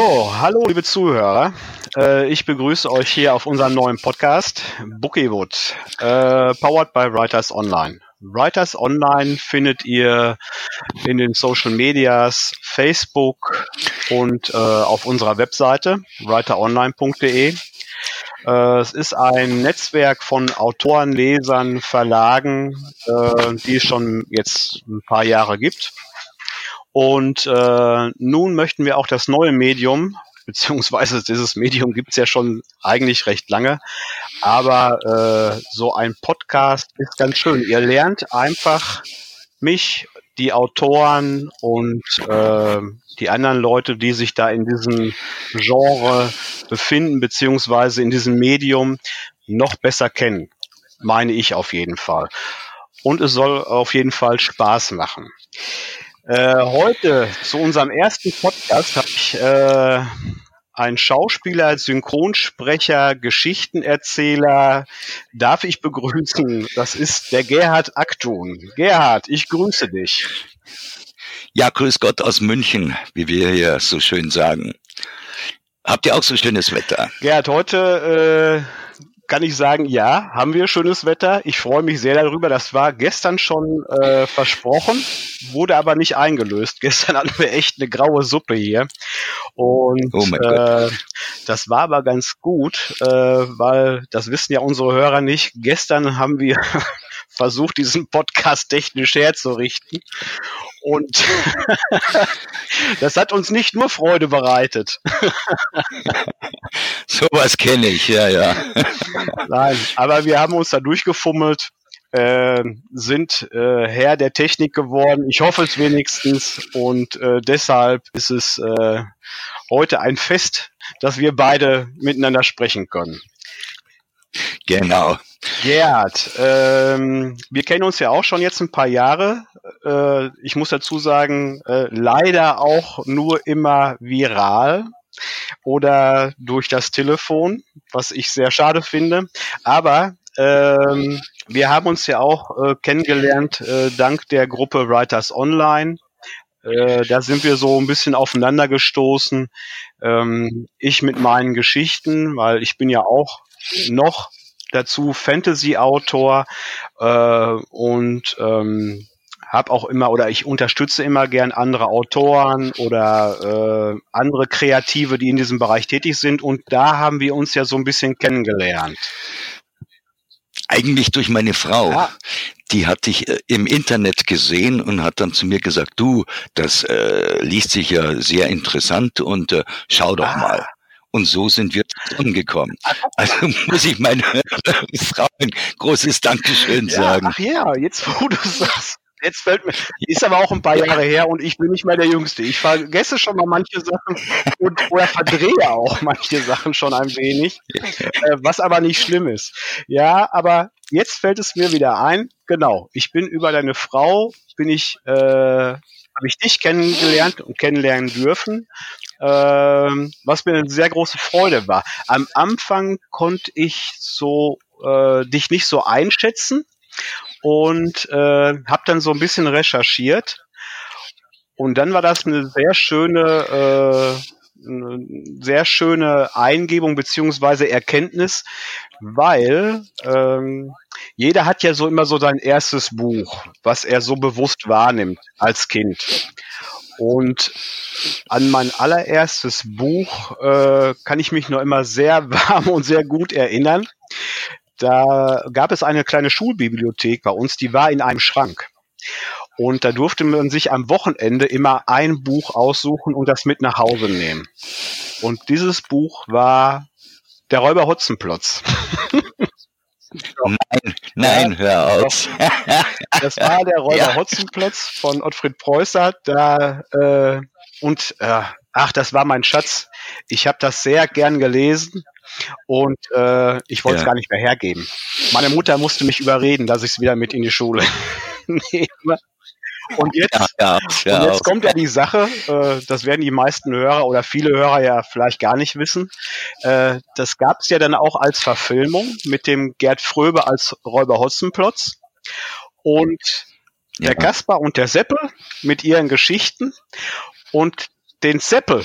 So, hallo liebe Zuhörer. Äh, ich begrüße euch hier auf unserem neuen Podcast Bookiewood, äh, powered by Writers Online. Writers Online findet ihr in den Social Medias, Facebook und äh, auf unserer Webseite writeronline.de. Es ist ein Netzwerk von Autoren, Lesern, Verlagen, die es schon jetzt ein paar Jahre gibt. Und äh, nun möchten wir auch das neue Medium, beziehungsweise dieses Medium gibt es ja schon eigentlich recht lange, aber äh, so ein Podcast ist ganz schön. Ihr lernt einfach mich, die Autoren und äh, die anderen Leute, die sich da in diesem Genre befinden, beziehungsweise in diesem Medium noch besser kennen. Meine ich auf jeden Fall. Und es soll auf jeden Fall Spaß machen. Äh, heute zu unserem ersten Podcast habe ich äh, einen Schauspieler, Synchronsprecher, Geschichtenerzähler. Darf ich begrüßen? Das ist der Gerhard Aktun. Gerhard, ich grüße dich. Ja, grüß Gott aus München, wie wir hier so schön sagen. Habt ihr auch so schönes Wetter? Gerhard, heute äh, kann ich sagen, ja, haben wir schönes Wetter. Ich freue mich sehr darüber. Das war gestern schon äh, versprochen, wurde aber nicht eingelöst. Gestern hatten wir echt eine graue Suppe hier. Und oh äh, das war aber ganz gut, äh, weil das wissen ja unsere Hörer nicht. Gestern haben wir versucht, diesen Podcast technisch herzurichten. Und das hat uns nicht nur Freude bereitet. Sowas kenne ich, ja, ja. Nein, aber wir haben uns da durchgefummelt, äh, sind äh, Herr der Technik geworden. Ich hoffe es wenigstens. Und äh, deshalb ist es äh, heute ein Fest, dass wir beide miteinander sprechen können. Genau. Gerhard, ähm, wir kennen uns ja auch schon jetzt ein paar Jahre. Äh, ich muss dazu sagen, äh, leider auch nur immer viral oder durch das Telefon, was ich sehr schade finde. Aber ähm, wir haben uns ja auch äh, kennengelernt äh, dank der Gruppe Writers Online. Äh, da sind wir so ein bisschen aufeinander gestoßen. Ähm, ich mit meinen Geschichten, weil ich bin ja auch noch dazu Fantasy-Autor äh, und ähm, habe auch immer oder ich unterstütze immer gern andere Autoren oder äh, andere Kreative, die in diesem Bereich tätig sind. Und da haben wir uns ja so ein bisschen kennengelernt. Eigentlich durch meine Frau. Ja. Die hatte ich äh, im Internet gesehen und hat dann zu mir gesagt, du, das äh, liest sich ja sehr interessant und äh, schau doch ah. mal. Und so sind wir zusammengekommen. Also muss ich meine Frau ein großes Dankeschön sagen. ach ja, jetzt wo du sagst. Jetzt fällt mir, ist aber auch ein paar Jahre her und ich bin nicht mehr der Jüngste. Ich vergesse schon mal manche Sachen und oder verdrehe auch manche Sachen schon ein wenig, äh, was aber nicht schlimm ist. Ja, aber jetzt fällt es mir wieder ein. Genau, ich bin über deine Frau, bin ich, äh, habe ich dich kennengelernt und kennenlernen dürfen was mir eine sehr große Freude war. Am Anfang konnte ich so äh, dich nicht so einschätzen und äh, habe dann so ein bisschen recherchiert und dann war das eine sehr schöne äh, eine sehr schöne Eingebung beziehungsweise Erkenntnis, weil ähm, jeder hat ja so immer so sein erstes Buch, was er so bewusst wahrnimmt als Kind. Und an mein allererstes Buch äh, kann ich mich noch immer sehr warm und sehr gut erinnern. Da gab es eine kleine Schulbibliothek bei uns, die war in einem Schrank. Und da durfte man sich am Wochenende immer ein Buch aussuchen und das mit nach Hause nehmen. Und dieses Buch war Der Räuber Hotzenplotz. Nein, nein, ja, hör auf. Das war der Räuber ja. Hotzenplotz von Ottfried Preußer. Da, äh, und äh, ach, das war mein Schatz. Ich habe das sehr gern gelesen und äh, ich wollte es ja. gar nicht mehr hergeben. Meine Mutter musste mich überreden, dass ich es wieder mit in die Schule nehme. Und jetzt, ja, ja, und jetzt kommt ja die Sache, äh, das werden die meisten Hörer oder viele Hörer ja vielleicht gar nicht wissen. Äh, das gab es ja dann auch als Verfilmung mit dem Gerd Fröbe als Räuber Hotzenplotz. Und der Kaspar und der Seppel mit ihren Geschichten und den Seppel,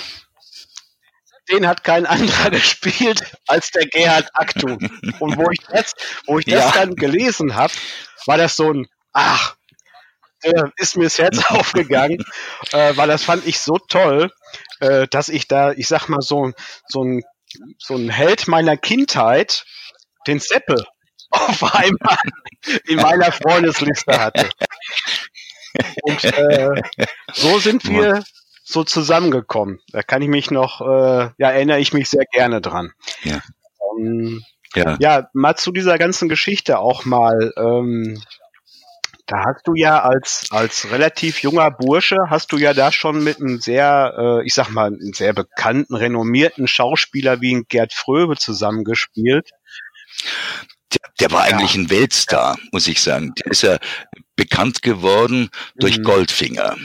den hat kein anderer gespielt als der Gerhard Aktu. Und wo ich das, wo ich das ja. dann gelesen habe, war das so ein, ach, äh, ist mir das Herz aufgegangen, äh, weil das fand ich so toll, äh, dass ich da, ich sag mal, so, so ein so ein Held meiner Kindheit, den Seppel, auf einmal in meiner Freundesliste hatte. Und äh, so sind wir so zusammengekommen. Da kann ich mich noch, äh, ja, erinnere ich mich sehr gerne dran. Ja. Um, ja. ja, mal zu dieser ganzen Geschichte auch mal. Ähm, da hast du ja als, als relativ junger Bursche, hast du ja da schon mit einem sehr, äh, ich sag mal, einem sehr bekannten, renommierten Schauspieler wie Gerd Fröbe zusammengespielt. Der, der war ja. eigentlich ein Weltstar, muss ich sagen. Der ist ja bekannt geworden durch mhm. Goldfinger.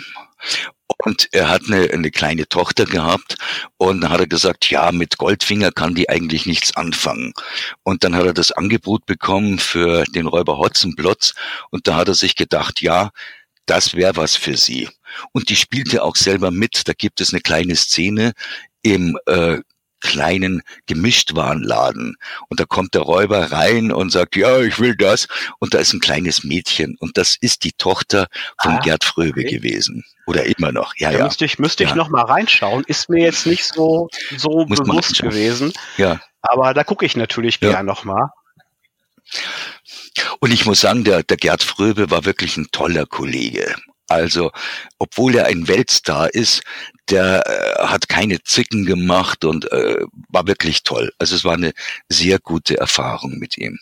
Und er hat eine, eine kleine Tochter gehabt und dann hat er gesagt, ja, mit Goldfinger kann die eigentlich nichts anfangen. Und dann hat er das Angebot bekommen für den Räuber Hotzenplotz und da hat er sich gedacht, ja, das wäre was für sie. Und die spielte auch selber mit. Da gibt es eine kleine Szene im äh, kleinen Gemischtwarenladen. Und da kommt der Räuber rein und sagt, ja, ich will das. Und da ist ein kleines Mädchen. Und das ist die Tochter von ah, Gerd Fröbe okay. gewesen. Oder immer noch. Ja, da ja. Müsste ich, müsste ja. ich noch mal reinschauen. Ist mir jetzt nicht so, so Muss bewusst gewesen. Ja. Aber da gucke ich natürlich ja. gern noch mal. Und ich muss sagen, der, der Gerd Fröbe war wirklich ein toller Kollege. Also, obwohl er ein Weltstar ist, der äh, hat keine Zicken gemacht und äh, war wirklich toll. Also es war eine sehr gute Erfahrung mit ihm.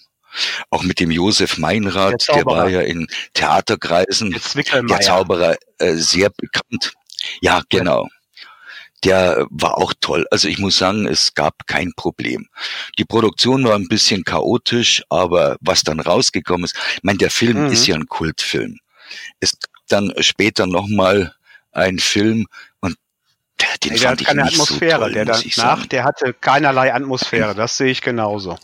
Auch mit dem Josef Meinrad, der, der war ja in Theaterkreisen, der Zauberer, äh, sehr bekannt. Ja, genau. Der war auch toll. Also ich muss sagen, es gab kein Problem. Die Produktion war ein bisschen chaotisch, aber was dann rausgekommen ist, ich meine, der Film mhm. ist ja ein Kultfilm. Es gab dann später nochmal ein Film den nee, der hat keine Atmosphäre. So toll, der danach, der hatte keinerlei Atmosphäre. Das sehe ich genauso.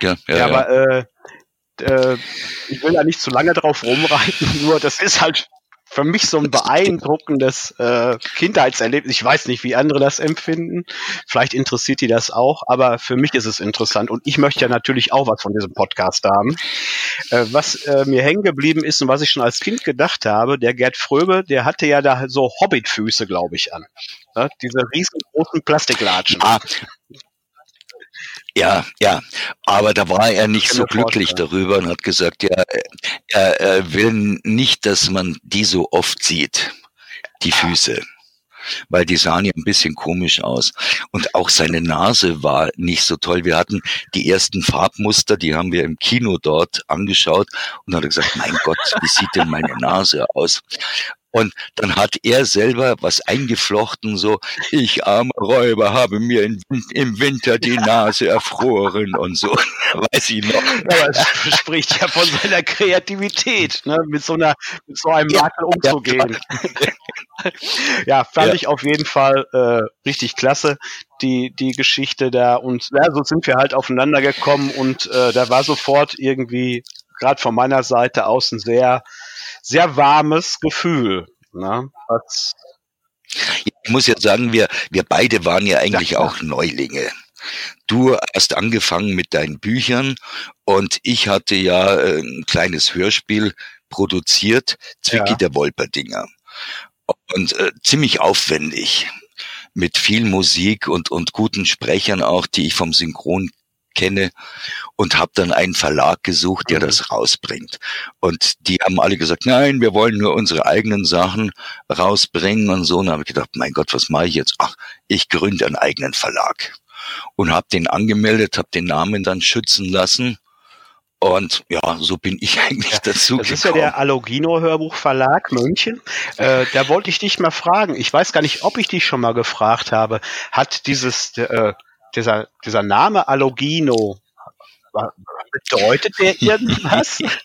Ja, ja, ja, aber Äh, äh, ich will da nicht zu lange drauf rumreiten. Nur das ist halt für mich so ein beeindruckendes äh, Kindheitserlebnis. Ich weiß nicht, wie andere das empfinden. Vielleicht interessiert die das auch, aber für mich ist es interessant und ich möchte ja natürlich auch was von diesem Podcast haben. Äh, was äh, mir hängen geblieben ist und was ich schon als Kind gedacht habe, der Gerd Fröbe, der hatte ja da so Hobbitfüße, glaube ich, an. Ja, diese riesengroßen Plastiklatschen. Ah, ja, ja, aber da war er nicht so glücklich darüber und hat gesagt, ja, er, er will nicht, dass man die so oft sieht, die Füße weil die sahen ja ein bisschen komisch aus. Und auch seine Nase war nicht so toll. Wir hatten die ersten Farbmuster, die haben wir im Kino dort angeschaut und hat gesagt, mein Gott, wie sieht denn meine Nase aus? Und dann hat er selber was eingeflochten, so, ich armer Räuber habe mir in, im Winter die Nase erfroren und so, weiß ich noch. Aber es spricht ja von seiner Kreativität, ne? mit, so einer, mit so einem Makel umzugehen. ja, fand ja. ich auf jeden Fall äh, richtig klasse, die, die Geschichte da. Und ja, so sind wir halt aufeinander gekommen und äh, da war sofort irgendwie, gerade von meiner Seite aus, ein sehr sehr warmes Gefühl. Ne? Was ich muss jetzt sagen, wir, wir beide waren ja eigentlich ja, auch Neulinge. Du hast angefangen mit deinen Büchern und ich hatte ja äh, ein kleines Hörspiel produziert, Zwicky ja. der Wolperdinger. Und äh, ziemlich aufwendig mit viel Musik und, und guten Sprechern auch, die ich vom Synchron kenne und habe dann einen Verlag gesucht, der mhm. das rausbringt. Und die haben alle gesagt, nein, wir wollen nur unsere eigenen Sachen rausbringen und so. Und habe ich gedacht, mein Gott, was mache ich jetzt? Ach, ich gründe einen eigenen Verlag und habe den angemeldet, habe den Namen dann schützen lassen. Und ja, so bin ich eigentlich ja, dazu das gekommen. Das ist ja der Alogino Hörbuchverlag München. Äh, da wollte ich dich mal fragen. Ich weiß gar nicht, ob ich dich schon mal gefragt habe. Hat dieses äh, dieser, dieser Name Allogino, bedeutet der irgendwas?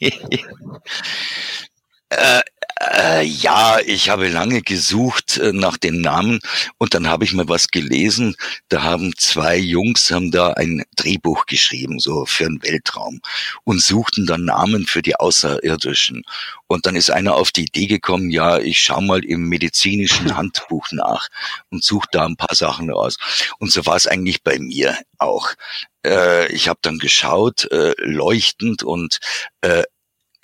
äh, Äh, ja, ich habe lange gesucht äh, nach den Namen und dann habe ich mal was gelesen. Da haben zwei Jungs haben da ein Drehbuch geschrieben, so für den Weltraum und suchten dann Namen für die Außerirdischen. Und dann ist einer auf die Idee gekommen, ja, ich schau mal im medizinischen Handbuch nach und suche da ein paar Sachen aus. Und so war es eigentlich bei mir auch. Äh, ich habe dann geschaut, äh, leuchtend und äh,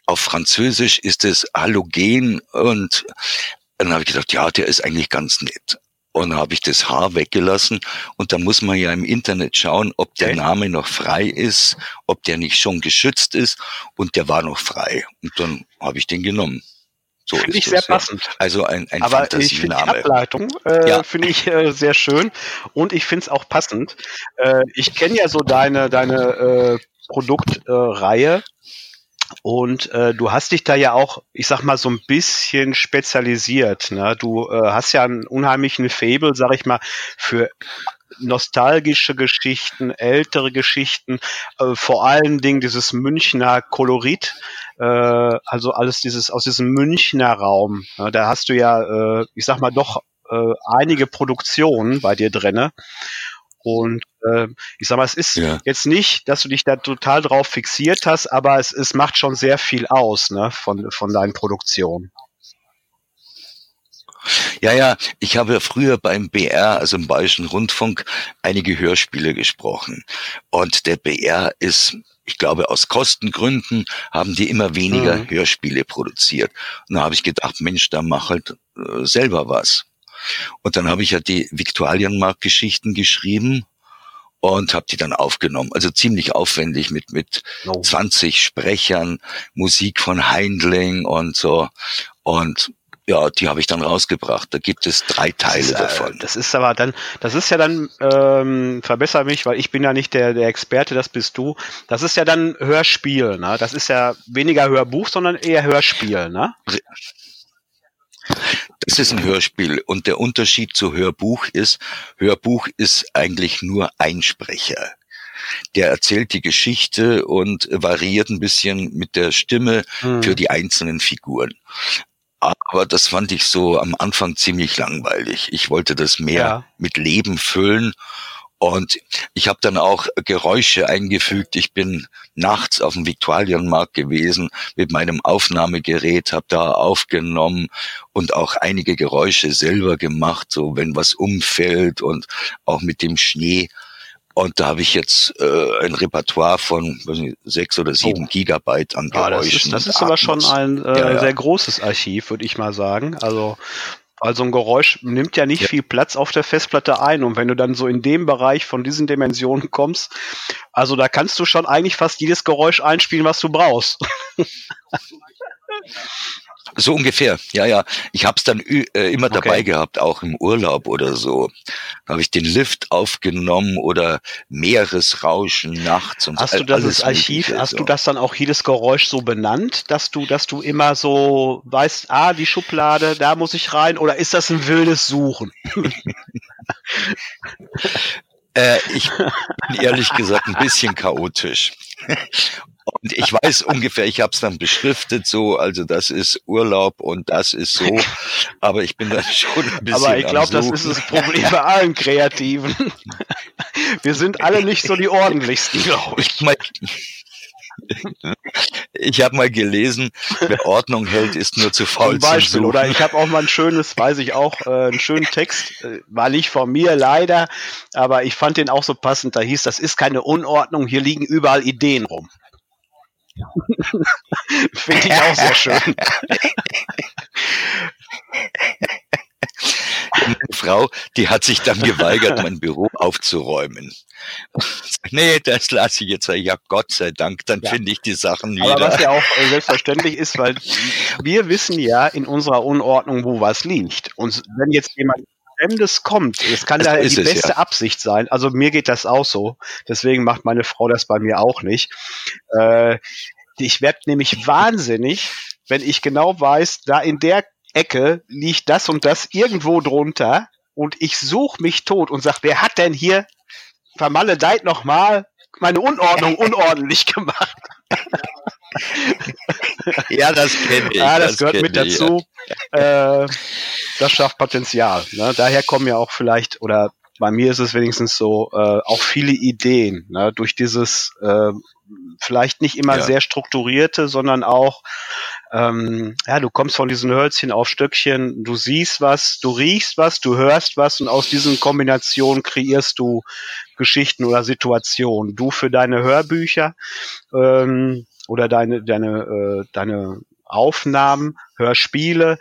auf Französisch ist es halogen und dann habe ich gedacht, ja, der ist eigentlich ganz nett. Und dann habe ich das H weggelassen und da muss man ja im Internet schauen, ob der Name noch frei ist, ob der nicht schon geschützt ist und der war noch frei. Und dann habe ich den genommen. So finde ich sehr passend. Also ein, ein Aber ich finde die Ableitung äh, ja. finde ich äh, sehr schön und ich finde es auch passend. Äh, ich kenne ja so deine deine äh, Produktreihe und äh, du hast dich da ja auch, ich sag mal, so ein bisschen spezialisiert. Ne? Du äh, hast ja einen unheimlichen Fable, sag ich mal, für nostalgische Geschichten, ältere Geschichten, äh, vor allen Dingen dieses Münchner Kolorit, äh, also alles dieses aus diesem Münchner Raum. Ne? Da hast du ja, äh, ich sag mal, doch äh, einige Produktionen bei dir drinne. Und äh, ich sag mal, es ist ja. jetzt nicht, dass du dich da total drauf fixiert hast, aber es, es macht schon sehr viel aus ne, von, von deinen Produktionen. Ja, ja, ich habe früher beim BR, also im Bayerischen Rundfunk, einige Hörspiele gesprochen. Und der BR ist, ich glaube, aus Kostengründen haben die immer weniger mhm. Hörspiele produziert. Und da habe ich gedacht, Mensch, da mach halt äh, selber was. Und dann habe ich ja die Viktualienmarkt-Geschichten geschrieben und habe die dann aufgenommen. Also ziemlich aufwendig mit mit oh. 20 Sprechern, Musik von Heindling und so. Und ja, die habe ich dann rausgebracht. Da gibt es drei Teile das ist, davon. das ist aber dann, das ist ja dann, ähm, verbessere mich, weil ich bin ja nicht der, der Experte, das bist du. Das ist ja dann Hörspiel, ne? Das ist ja weniger Hörbuch, sondern eher Hörspiel, ne? Das ist ein Hörspiel und der Unterschied zu Hörbuch ist, Hörbuch ist eigentlich nur ein Sprecher. Der erzählt die Geschichte und variiert ein bisschen mit der Stimme hm. für die einzelnen Figuren. Aber das fand ich so am Anfang ziemlich langweilig. Ich wollte das mehr ja. mit Leben füllen und ich habe dann auch Geräusche eingefügt. Ich bin nachts auf dem Viktualienmarkt gewesen mit meinem Aufnahmegerät, habe da aufgenommen und auch einige Geräusche selber gemacht, so wenn was umfällt und auch mit dem Schnee. Und da habe ich jetzt äh, ein Repertoire von nicht, sechs oder sieben oh. Gigabyte an Geräuschen. Ah, das ist, das ist aber schon ein äh, ja, ja. sehr großes Archiv, würde ich mal sagen. Also also ein Geräusch nimmt ja nicht ja. viel Platz auf der Festplatte ein. Und wenn du dann so in dem Bereich von diesen Dimensionen kommst, also da kannst du schon eigentlich fast jedes Geräusch einspielen, was du brauchst. So ungefähr, ja, ja. Ich habe es dann äh, immer okay. dabei gehabt, auch im Urlaub oder so. Habe ich den Lift aufgenommen oder Meeresrauschen nachts und Hast du das Archiv, hast so. du das dann auch jedes Geräusch so benannt, dass du, dass du immer so weißt, ah, die Schublade, da muss ich rein, oder ist das ein wildes Suchen? äh, ich bin ehrlich gesagt ein bisschen chaotisch. Und ich weiß ungefähr, ich habe es dann beschriftet so, also das ist Urlaub und das ist so, aber ich bin dann schon ein bisschen. Aber ich glaube, das ist das Problem bei allen Kreativen. Wir sind alle nicht so die ordentlichsten, glaube ich. Ich habe mal gelesen, wer Ordnung hält, ist nur zu faul Zum Beispiel, oder ich habe auch mal ein schönes, weiß ich auch, äh, einen schönen Text, äh, war nicht von mir leider, aber ich fand den auch so passend. Da hieß, das ist keine Unordnung, hier liegen überall Ideen rum. Finde ich auch sehr schön. Meine Frau, die hat sich dann geweigert, mein Büro aufzuräumen. nee, das lasse ich jetzt. Ja, Gott sei Dank, dann ja. finde ich die Sachen wieder. Aber was ja auch äh, selbstverständlich ist, weil wir wissen ja in unserer Unordnung, wo was liegt. Und wenn jetzt jemand Fremdes kommt, es kann ja die beste ja. Absicht sein. Also mir geht das auch so. Deswegen macht meine Frau das bei mir auch nicht. Äh, ich werde nämlich wahnsinnig, wenn ich genau weiß, da in der Ecke liegt das und das irgendwo drunter und ich suche mich tot und sag, wer hat denn hier vermaledeit nochmal meine Unordnung unordentlich gemacht? ja, das kenne ich. Ja, das, das gehört mit ich, dazu. Äh, das schafft Potenzial. Ne? Daher kommen ja auch vielleicht, oder bei mir ist es wenigstens so, äh, auch viele Ideen ne? durch dieses äh, vielleicht nicht immer ja. sehr strukturierte, sondern auch, ähm, ja, du kommst von diesen Hölzchen auf Stöckchen, du siehst was, du riechst was, du hörst was und aus diesen Kombinationen kreierst du Geschichten oder Situationen. Du für deine Hörbücher ähm, oder deine, deine, äh, deine Aufnahmen, Hörspiele,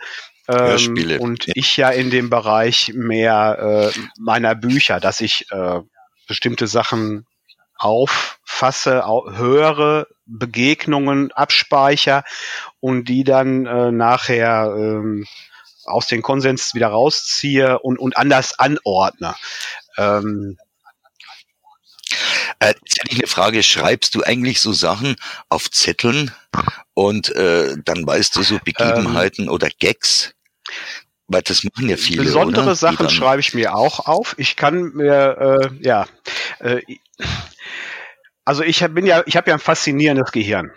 ähm, Hörspiele. und ja. ich ja in dem Bereich mehr äh, meiner Bücher, dass ich äh, bestimmte Sachen auffasse, höre, Begegnungen abspeicher und die dann äh, nachher ähm, aus den Konsens wieder rausziehe und, und anders anordne. Ähm, äh, jetzt hätte ich eine Frage, schreibst du eigentlich so Sachen auf Zetteln und äh, dann weißt du so Begebenheiten ähm, oder Gags? Weil das machen ja viele. Besondere oder? Sachen schreibe ich mir auch auf. Ich kann mir, äh, ja, äh, also ich bin ja, ich habe ja ein faszinierendes Gehirn.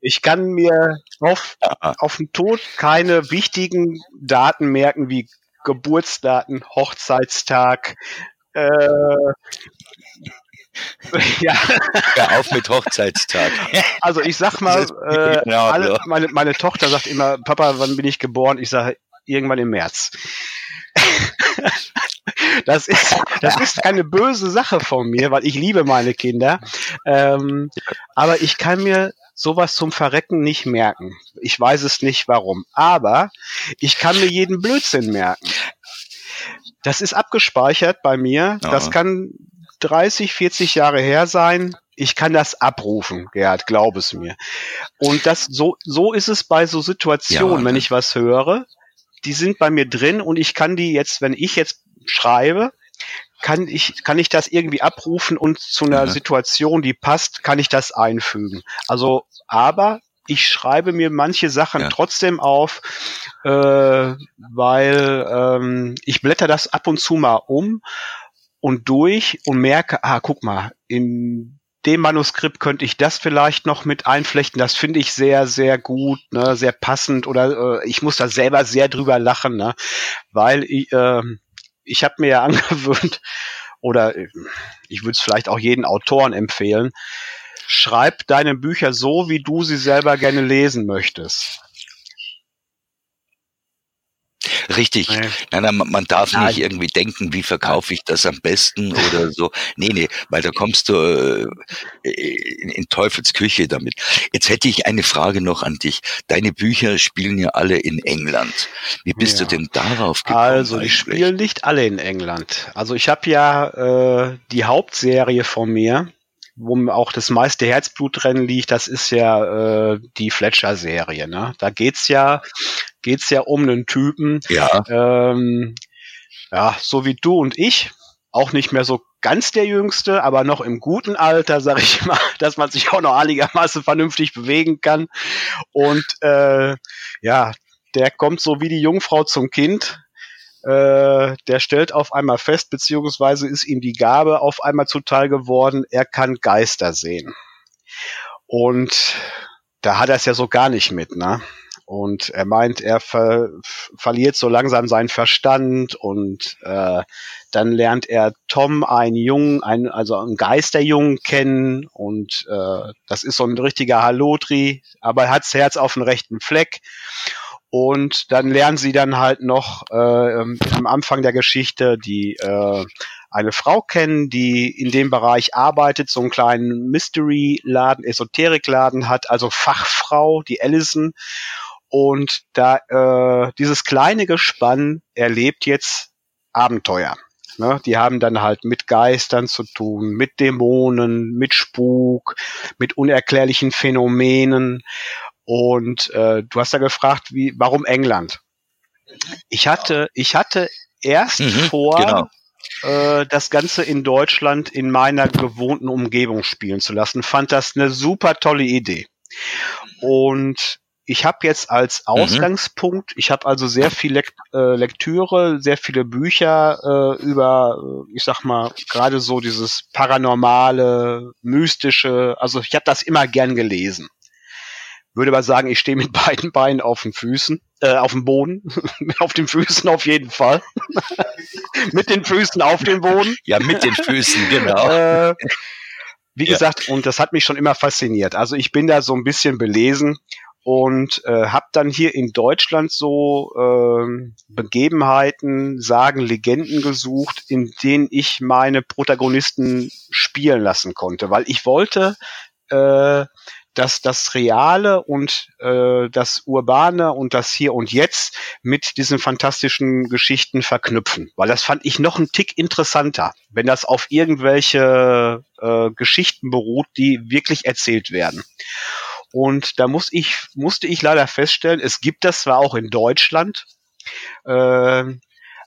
Ich kann mir auf, auf den Tod keine wichtigen Daten merken wie Geburtsdaten, Hochzeitstag, äh, ja. ja, auf mit Hochzeitstag. Also ich sag mal, äh, genau alle, meine, meine Tochter sagt immer, Papa, wann bin ich geboren? Ich sage, irgendwann im März. Das ist, das ist keine böse Sache von mir, weil ich liebe meine Kinder. Ähm, aber ich kann mir sowas zum Verrecken nicht merken. Ich weiß es nicht warum. Aber ich kann mir jeden Blödsinn merken. Das ist abgespeichert bei mir. Das kann 30, 40 Jahre her sein. Ich kann das abrufen, Gerhard, glaub es mir. Und das, so, so ist es bei so Situationen, ja, wenn ich was höre. Die sind bei mir drin und ich kann die jetzt, wenn ich jetzt schreibe, kann ich, kann ich das irgendwie abrufen und zu einer mhm. Situation, die passt, kann ich das einfügen. Also, aber ich schreibe mir manche Sachen ja. trotzdem auf, äh, weil ähm, ich blätter das ab und zu mal um und durch und merke, ah, guck mal, in dem Manuskript könnte ich das vielleicht noch mit einflechten. Das finde ich sehr, sehr gut, ne, sehr passend oder äh, ich muss da selber sehr drüber lachen, ne, weil ich, äh, ich habe mir ja angewöhnt, oder ich würde es vielleicht auch jeden Autoren empfehlen, schreib deine Bücher so, wie du sie selber gerne lesen möchtest. Richtig. Nee. Nein, nein, man darf nein. nicht irgendwie denken, wie verkaufe ich das am besten oder so. Nee, nee, weil da kommst du äh, in, in Teufels Küche damit. Jetzt hätte ich eine Frage noch an dich. Deine Bücher spielen ja alle in England. Wie bist ja. du denn darauf gekommen? Also, die spielen nicht alle in England. Also, ich habe ja äh, die Hauptserie von mir, wo auch das meiste Herzblut drin liegt, das ist ja äh, die Fletcher-Serie. Ne? Da geht's ja geht's ja um einen Typen, ja. Ähm, ja, so wie du und ich, auch nicht mehr so ganz der Jüngste, aber noch im guten Alter, sag ich mal, dass man sich auch noch einigermaßen vernünftig bewegen kann. Und äh, ja, der kommt so wie die Jungfrau zum Kind. Äh, der stellt auf einmal fest, beziehungsweise ist ihm die Gabe auf einmal zuteil geworden, er kann Geister sehen. Und da hat er es ja so gar nicht mit, ne? Und er meint, er ver verliert so langsam seinen Verstand und äh, dann lernt er Tom, einen Jungen, einen, also einen Geisterjungen kennen und äh, das ist so ein richtiger Halotri, aber er hat das Herz auf dem rechten Fleck. Und dann lernen sie dann halt noch äh, am Anfang der Geschichte die äh, eine Frau kennen, die in dem Bereich arbeitet, so einen kleinen Mystery-Laden, Esoterik-Laden hat, also Fachfrau, die Allison. Und da äh, dieses kleine Gespann erlebt jetzt Abenteuer. Ne? Die haben dann halt mit Geistern zu tun, mit Dämonen, mit Spuk, mit unerklärlichen Phänomenen. Und äh, du hast ja gefragt, wie, warum England? Ich hatte, ich hatte erst mhm, vor, genau. äh, das Ganze in Deutschland in meiner gewohnten Umgebung spielen zu lassen. Fand das eine super tolle Idee. Und ich habe jetzt als mhm. Ausgangspunkt, ich habe also sehr viel Lekt äh, Lektüre, sehr viele Bücher äh, über, ich sag mal, gerade so dieses paranormale, mystische, also ich habe das immer gern gelesen. Würde aber sagen, ich stehe mit beiden Beinen auf den Füßen, äh, auf dem Boden, auf den Füßen auf jeden Fall. mit den Füßen auf dem Boden. Ja, mit den Füßen, genau. äh, wie ja. gesagt, und das hat mich schon immer fasziniert. Also ich bin da so ein bisschen belesen und äh, habe dann hier in Deutschland so äh, Begebenheiten, Sagen, Legenden gesucht, in denen ich meine Protagonisten spielen lassen konnte, weil ich wollte, äh, dass das Reale und äh, das Urbane und das Hier und Jetzt mit diesen fantastischen Geschichten verknüpfen, weil das fand ich noch ein Tick interessanter, wenn das auf irgendwelche äh, Geschichten beruht, die wirklich erzählt werden. Und da muss ich, musste ich leider feststellen, es gibt das zwar auch in Deutschland, äh,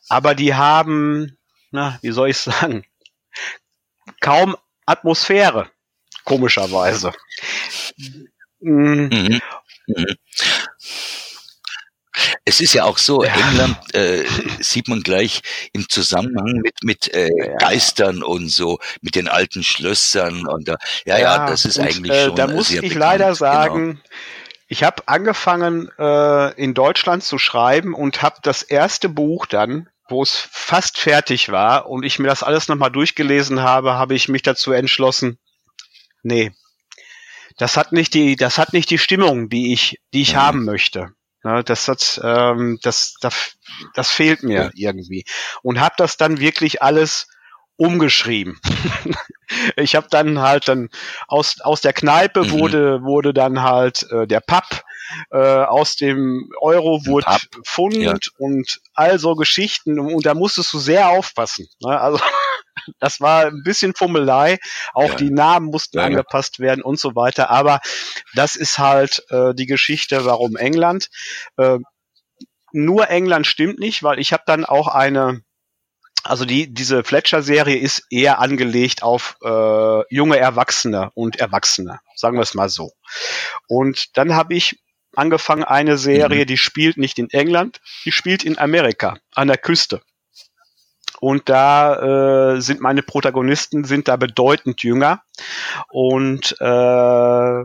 aber die haben, na, wie soll ich sagen, kaum Atmosphäre, komischerweise. Mhm. Mhm. mhm. Es ist ja auch so, ja. England äh, sieht man gleich im Zusammenhang mit, mit äh, ja. Geistern und so, mit den alten Schlössern und da, ja, ja, ja das ist und, eigentlich äh, schon. Da muss ich bekannt, leider genau. sagen, genau. ich habe angefangen äh, in Deutschland zu schreiben und habe das erste Buch dann wo es fast fertig war und ich mir das alles nochmal durchgelesen habe, habe ich mich dazu entschlossen, nee, das hat nicht die, das hat nicht die Stimmung, die ich, die ich mhm. haben möchte. Ne, das hat, ähm, das, das, das fehlt mir ja. irgendwie. Und habe das dann wirklich alles umgeschrieben. ich habe dann halt dann aus aus der Kneipe mhm. wurde wurde dann halt äh, der Pub äh, aus dem Euro wurde Pfund ja. und all so Geschichten und da musstest du sehr aufpassen. Ne? Also das war ein bisschen Fummelei. Auch ja. die Namen mussten ja, angepasst werden und so weiter. Aber das ist halt äh, die Geschichte, warum England. Äh, nur England stimmt nicht, weil ich habe dann auch eine also die, diese Fletcher-Serie ist eher angelegt auf äh, junge Erwachsene und Erwachsene, sagen wir es mal so. Und dann habe ich angefangen eine Serie, mhm. die spielt nicht in England, die spielt in Amerika, an der Küste. Und da äh, sind meine Protagonisten sind da bedeutend jünger und äh,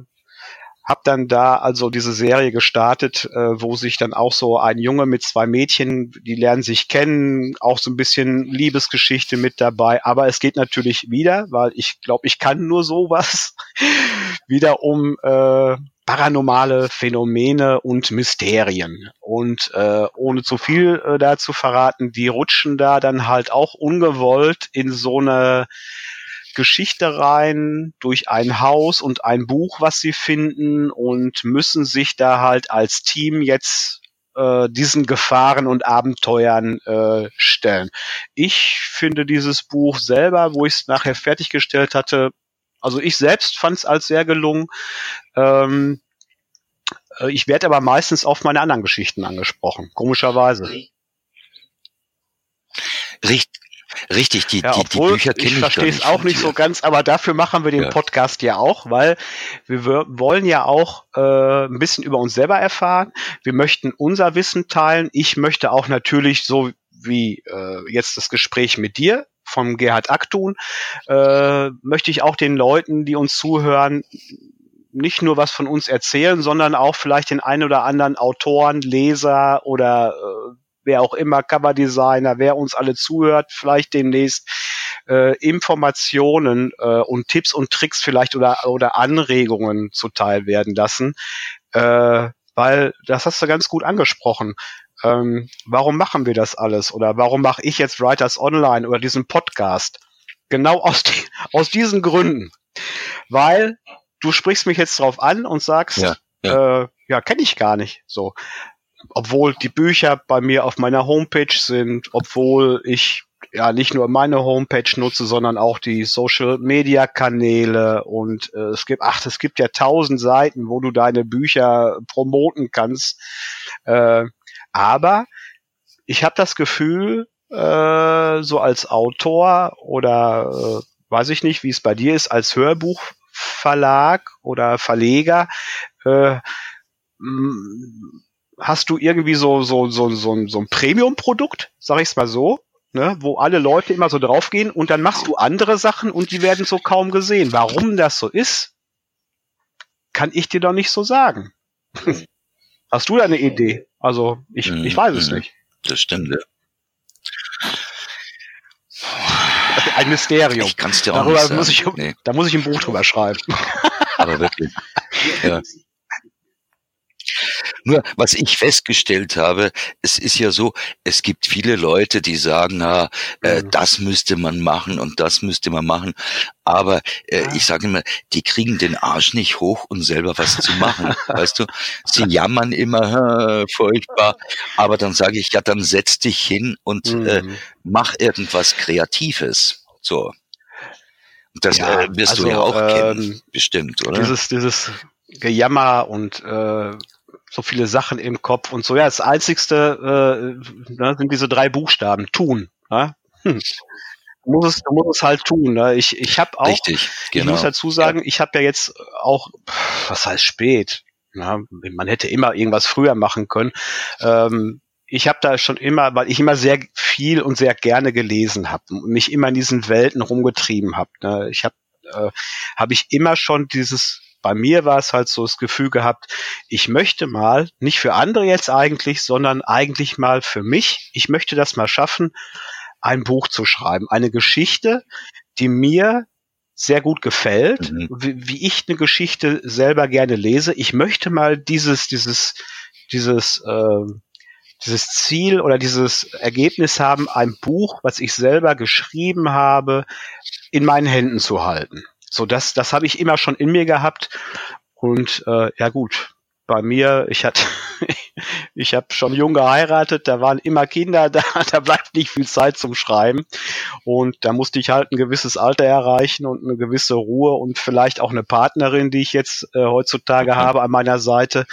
hab dann da also diese Serie gestartet, äh, wo sich dann auch so ein Junge mit zwei Mädchen, die lernen sich kennen, auch so ein bisschen Liebesgeschichte mit dabei. Aber es geht natürlich wieder, weil ich glaube, ich kann nur sowas, wieder um äh, paranormale Phänomene und Mysterien. Und äh, ohne zu viel äh, da zu verraten, die rutschen da dann halt auch ungewollt in so eine Geschichte rein durch ein Haus und ein Buch, was sie finden und müssen sich da halt als Team jetzt äh, diesen Gefahren und Abenteuern äh, stellen. Ich finde dieses Buch selber, wo ich es nachher fertiggestellt hatte, also ich selbst fand es als sehr gelungen. Ähm, äh, ich werde aber meistens auf meine anderen Geschichten angesprochen, komischerweise. Richtig. Richtig, die, ja, die, die Bücher kenne ich. Ich verstehe es auch nicht so ganz, aber dafür machen wir den ja. Podcast ja auch, weil wir wollen ja auch äh, ein bisschen über uns selber erfahren. Wir möchten unser Wissen teilen. Ich möchte auch natürlich so wie äh, jetzt das Gespräch mit dir vom Gerhard Aktun, äh, möchte ich auch den Leuten, die uns zuhören, nicht nur was von uns erzählen, sondern auch vielleicht den einen oder anderen Autoren, Leser oder äh, wer auch immer, Coverdesigner, wer uns alle zuhört, vielleicht demnächst äh, Informationen äh, und Tipps und Tricks vielleicht oder, oder Anregungen zuteil werden lassen. Äh, weil das hast du ganz gut angesprochen. Ähm, warum machen wir das alles? Oder warum mache ich jetzt Writers Online oder diesen Podcast? Genau aus, die, aus diesen Gründen. Weil du sprichst mich jetzt drauf an und sagst, ja, ja. Äh, ja kenne ich gar nicht. So, obwohl die Bücher bei mir auf meiner Homepage sind, obwohl ich ja nicht nur meine Homepage nutze, sondern auch die Social Media Kanäle und äh, es gibt, ach, es gibt ja tausend Seiten, wo du deine Bücher promoten kannst. Äh, aber ich habe das Gefühl, äh, so als Autor oder äh, weiß ich nicht, wie es bei dir ist, als Hörbuch Verlag oder Verleger, äh, hast du irgendwie so, so, so, so, so ein Premium-Produkt, sag ich's mal so, ne, wo alle Leute immer so draufgehen und dann machst du andere Sachen und die werden so kaum gesehen. Warum das so ist, kann ich dir doch nicht so sagen. Hast du da eine Idee? Also ich, mhm. ich weiß es mhm. nicht. Das stimmt, ja. Ein Mysterium. Ich kann's dir auch Darüber nicht sagen. Muss ich, nee. Da muss ich ein Buch drüber schreiben. Aber wirklich. Ja. Nur, was ich festgestellt habe, es ist ja so, es gibt viele Leute, die sagen, ah, äh, mhm. das müsste man machen und das müsste man machen. Aber äh, ja. ich sage immer, die kriegen den Arsch nicht hoch, um selber was zu machen. weißt du, sie jammern immer furchtbar. Aber dann sage ich, ja, dann setz dich hin und äh, mhm. äh, mach irgendwas Kreatives. So. Das ja, äh, wirst also, du ja auch ähm, kennen, bestimmt, oder? Dieses, dieses Gejammer und äh, so viele Sachen im Kopf und so. Ja, das Einzigste äh, ne, sind diese drei Buchstaben. Tun. Ja? Hm. Du musst es, du musst es halt tun. Ne? Ich, ich habe auch, Richtig, genau. ich muss dazu sagen, ich habe ja jetzt auch, was heißt spät? Na, man hätte immer irgendwas früher machen können. Ähm, ich habe da schon immer, weil ich immer sehr viel und sehr gerne gelesen habe und mich immer in diesen Welten rumgetrieben habe. Ne? Ich habe äh, habe ich immer schon dieses bei mir war es halt so das Gefühl gehabt, ich möchte mal, nicht für andere jetzt eigentlich, sondern eigentlich mal für mich, ich möchte das mal schaffen, ein Buch zu schreiben, eine Geschichte, die mir sehr gut gefällt, mhm. wie, wie, ich eine Geschichte selber gerne lese. Ich möchte mal dieses, dieses, dieses, äh, dieses Ziel oder dieses Ergebnis haben, ein Buch, was ich selber geschrieben habe, in meinen Händen zu halten. So, das, das habe ich immer schon in mir gehabt. Und äh, ja gut, bei mir, ich hatte, ich habe schon jung geheiratet, da waren immer Kinder da, da bleibt nicht viel Zeit zum Schreiben. Und da musste ich halt ein gewisses Alter erreichen und eine gewisse Ruhe und vielleicht auch eine Partnerin, die ich jetzt äh, heutzutage mhm. habe an meiner Seite,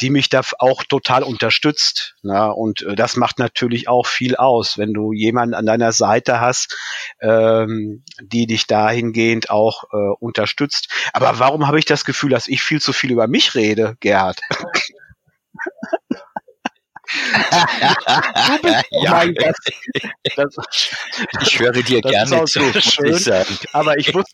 die mich da auch total unterstützt. Na, und äh, das macht natürlich auch viel aus, wenn du jemanden an deiner Seite hast, ähm, die dich dahingehend auch äh, unterstützt. Aber warum habe ich das Gefühl, dass ich viel zu viel über mich rede, Gerhard? ja. Das, ich höre dir gerne zu, schön, aber ich muss.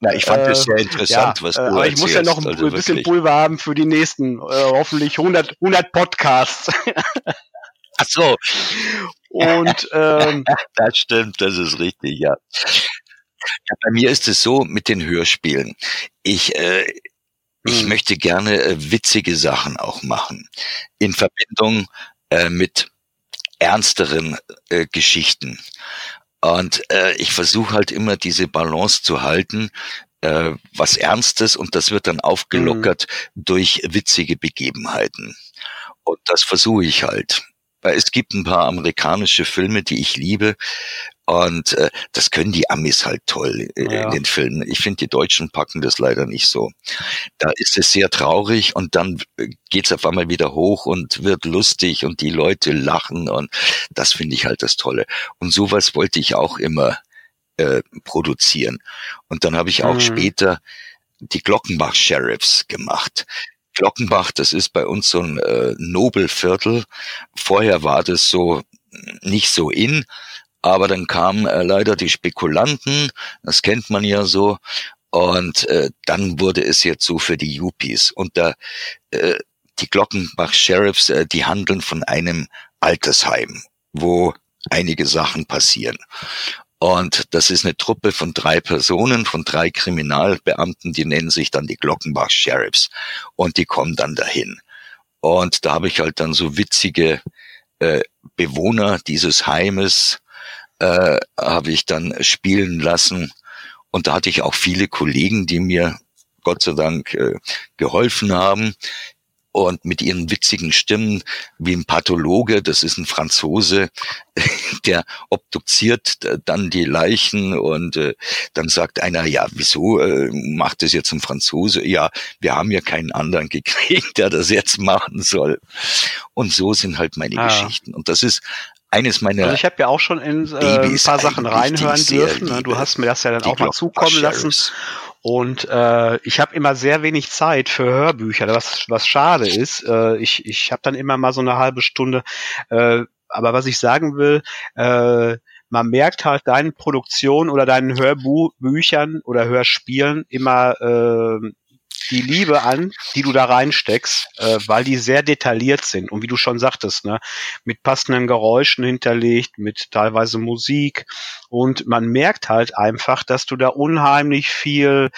Na, ich fand äh, das sehr interessant, ja, was du Aber ich muss ja noch ein also bisschen wirklich. Pulver haben für die nächsten, äh, hoffentlich 100, 100 Podcasts. Ach so. Und ähm, das stimmt, das ist richtig, ja. ja. Bei mir ist es so mit den Hörspielen. Ich äh, ich mhm. möchte gerne äh, witzige Sachen auch machen. In Verbindung äh, mit ernsteren äh, Geschichten. Und äh, ich versuche halt immer diese Balance zu halten, äh, was Ernstes und das wird dann aufgelockert mhm. durch witzige Begebenheiten. Und das versuche ich halt. Es gibt ein paar amerikanische Filme, die ich liebe, und äh, das können die Amis halt toll äh, ja. in den Filmen. Ich finde, die Deutschen packen das leider nicht so. Da ist es sehr traurig und dann äh, geht's auf einmal wieder hoch und wird lustig und die Leute lachen und das finde ich halt das Tolle. Und sowas wollte ich auch immer äh, produzieren. Und dann habe ich auch mhm. später die Glockenbach Sheriffs gemacht. Glockenbach, das ist bei uns so ein äh, Nobelviertel. Vorher war das so nicht so in, aber dann kamen äh, leider die Spekulanten, das kennt man ja so, und äh, dann wurde es jetzt so für die Yuppies. Und da äh, die Glockenbach Sheriffs, äh, die handeln von einem Altersheim, wo einige Sachen passieren. Und das ist eine Truppe von drei Personen, von drei Kriminalbeamten, die nennen sich dann die Glockenbach Sheriffs. Und die kommen dann dahin. Und da habe ich halt dann so witzige äh, Bewohner dieses Heimes äh, habe ich dann spielen lassen. Und da hatte ich auch viele Kollegen, die mir Gott sei Dank äh, geholfen haben und mit ihren witzigen Stimmen wie ein Pathologe, das ist ein Franzose, der obduziert dann die Leichen und äh, dann sagt einer, ja, wieso äh, macht das jetzt ein Franzose? Ja, wir haben ja keinen anderen gekriegt, der das jetzt machen soll. Und so sind halt meine ah. Geschichten. Und das ist eines meiner. Also ich habe ja auch schon in äh, ein paar Sachen reinhören dürfen. Ne? Du hast mir das ja dann auch mal zukommen lassen. Und äh, ich habe immer sehr wenig Zeit für Hörbücher, was, was schade ist. Äh, ich ich habe dann immer mal so eine halbe Stunde. Äh, aber was ich sagen will, äh, man merkt halt deinen Produktionen oder deinen Hörbüchern oder Hörspielen immer äh, die Liebe an, die du da reinsteckst, äh, weil die sehr detailliert sind und wie du schon sagtest, ne, mit passenden Geräuschen hinterlegt, mit teilweise Musik und man merkt halt einfach, dass du da unheimlich viel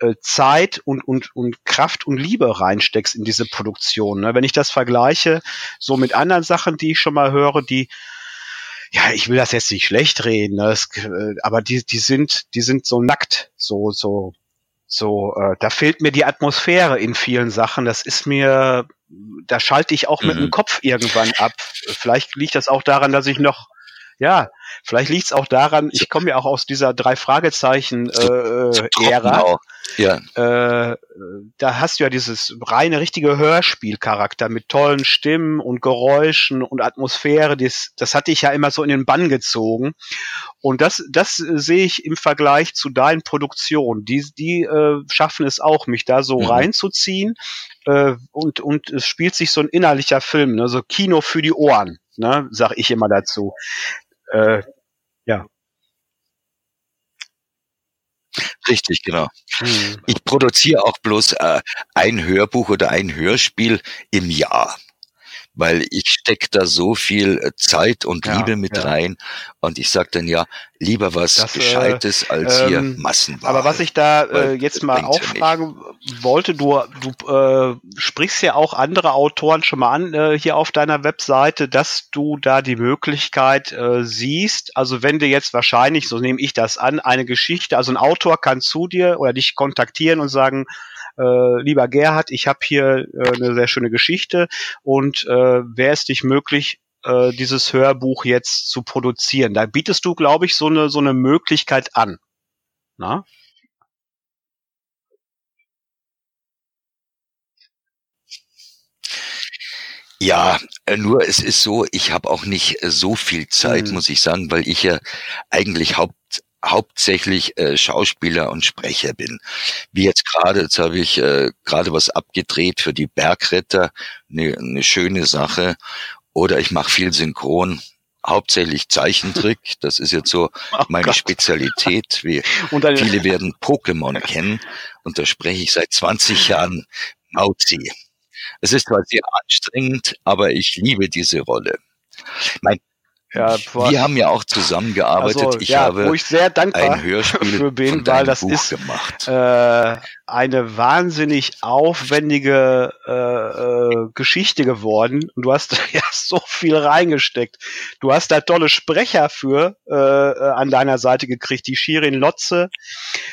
äh, Zeit und, und, und Kraft und Liebe reinsteckst in diese Produktion. Ne? Wenn ich das vergleiche, so mit anderen Sachen, die ich schon mal höre, die ja, ich will das jetzt nicht schlecht reden, ne? äh, aber die, die sind, die sind so nackt, so, so, so, äh, da fehlt mir die Atmosphäre in vielen Sachen. Das ist mir, da schalte ich auch mhm. mit dem Kopf irgendwann ab. Vielleicht liegt das auch daran, dass ich noch ja, vielleicht liegt es auch daran, ich komme ja auch aus dieser drei Fragezeichen äh, Ära. Ja. Äh, da hast du ja dieses reine richtige Hörspielcharakter mit tollen Stimmen und Geräuschen und Atmosphäre. Das, das hatte ich ja immer so in den Bann gezogen. Und das, das sehe ich im Vergleich zu deinen Produktionen. Die, die äh, schaffen es auch, mich da so mhm. reinzuziehen. Äh, und, und es spielt sich so ein innerlicher Film, ne? so Kino für die Ohren, ne? sag ich immer dazu äh, ja. Richtig, genau. Mhm. Ich produziere auch bloß äh, ein Hörbuch oder ein Hörspiel im Jahr weil ich stecke da so viel äh, Zeit und ja, Liebe mit ja. rein und ich sag dann ja, lieber was das, Gescheites äh, als ähm, hier Massenware. Aber was ich da äh, jetzt mal auffragen ja wollte, du, du äh, sprichst ja auch andere Autoren schon mal an äh, hier auf deiner Webseite, dass du da die Möglichkeit äh, siehst, also wenn du jetzt wahrscheinlich, so nehme ich das an, eine Geschichte, also ein Autor kann zu dir oder dich kontaktieren und sagen, äh, lieber Gerhard, ich habe hier äh, eine sehr schöne Geschichte und äh, wäre es dich möglich, äh, dieses Hörbuch jetzt zu produzieren? Da bietest du, glaube ich, so eine, so eine Möglichkeit an. Na? Ja, äh, nur es ist so, ich habe auch nicht äh, so viel Zeit, mhm. muss ich sagen, weil ich ja eigentlich haupt hauptsächlich äh, Schauspieler und Sprecher bin. Wie jetzt gerade, jetzt habe ich äh, gerade was abgedreht für die Bergretter, eine ne schöne Sache. Oder ich mache viel Synchron, hauptsächlich Zeichentrick. Das ist jetzt so oh meine Gott. Spezialität. Wie viele werden Pokémon kennen und da spreche ich seit 20 Jahren Mauzi. Es ist zwar sehr anstrengend, aber ich liebe diese Rolle. Mein ja, wir haben ja auch zusammengearbeitet. Also, ich ja, habe wo ich sehr dankbar ein Hörspiel für bin, weil das Buch ist äh, eine wahnsinnig aufwendige äh, äh, Geschichte geworden. Und du hast ja so viel reingesteckt. Du hast da tolle Sprecher für äh, äh, an deiner Seite gekriegt. Die Shirin Lotze,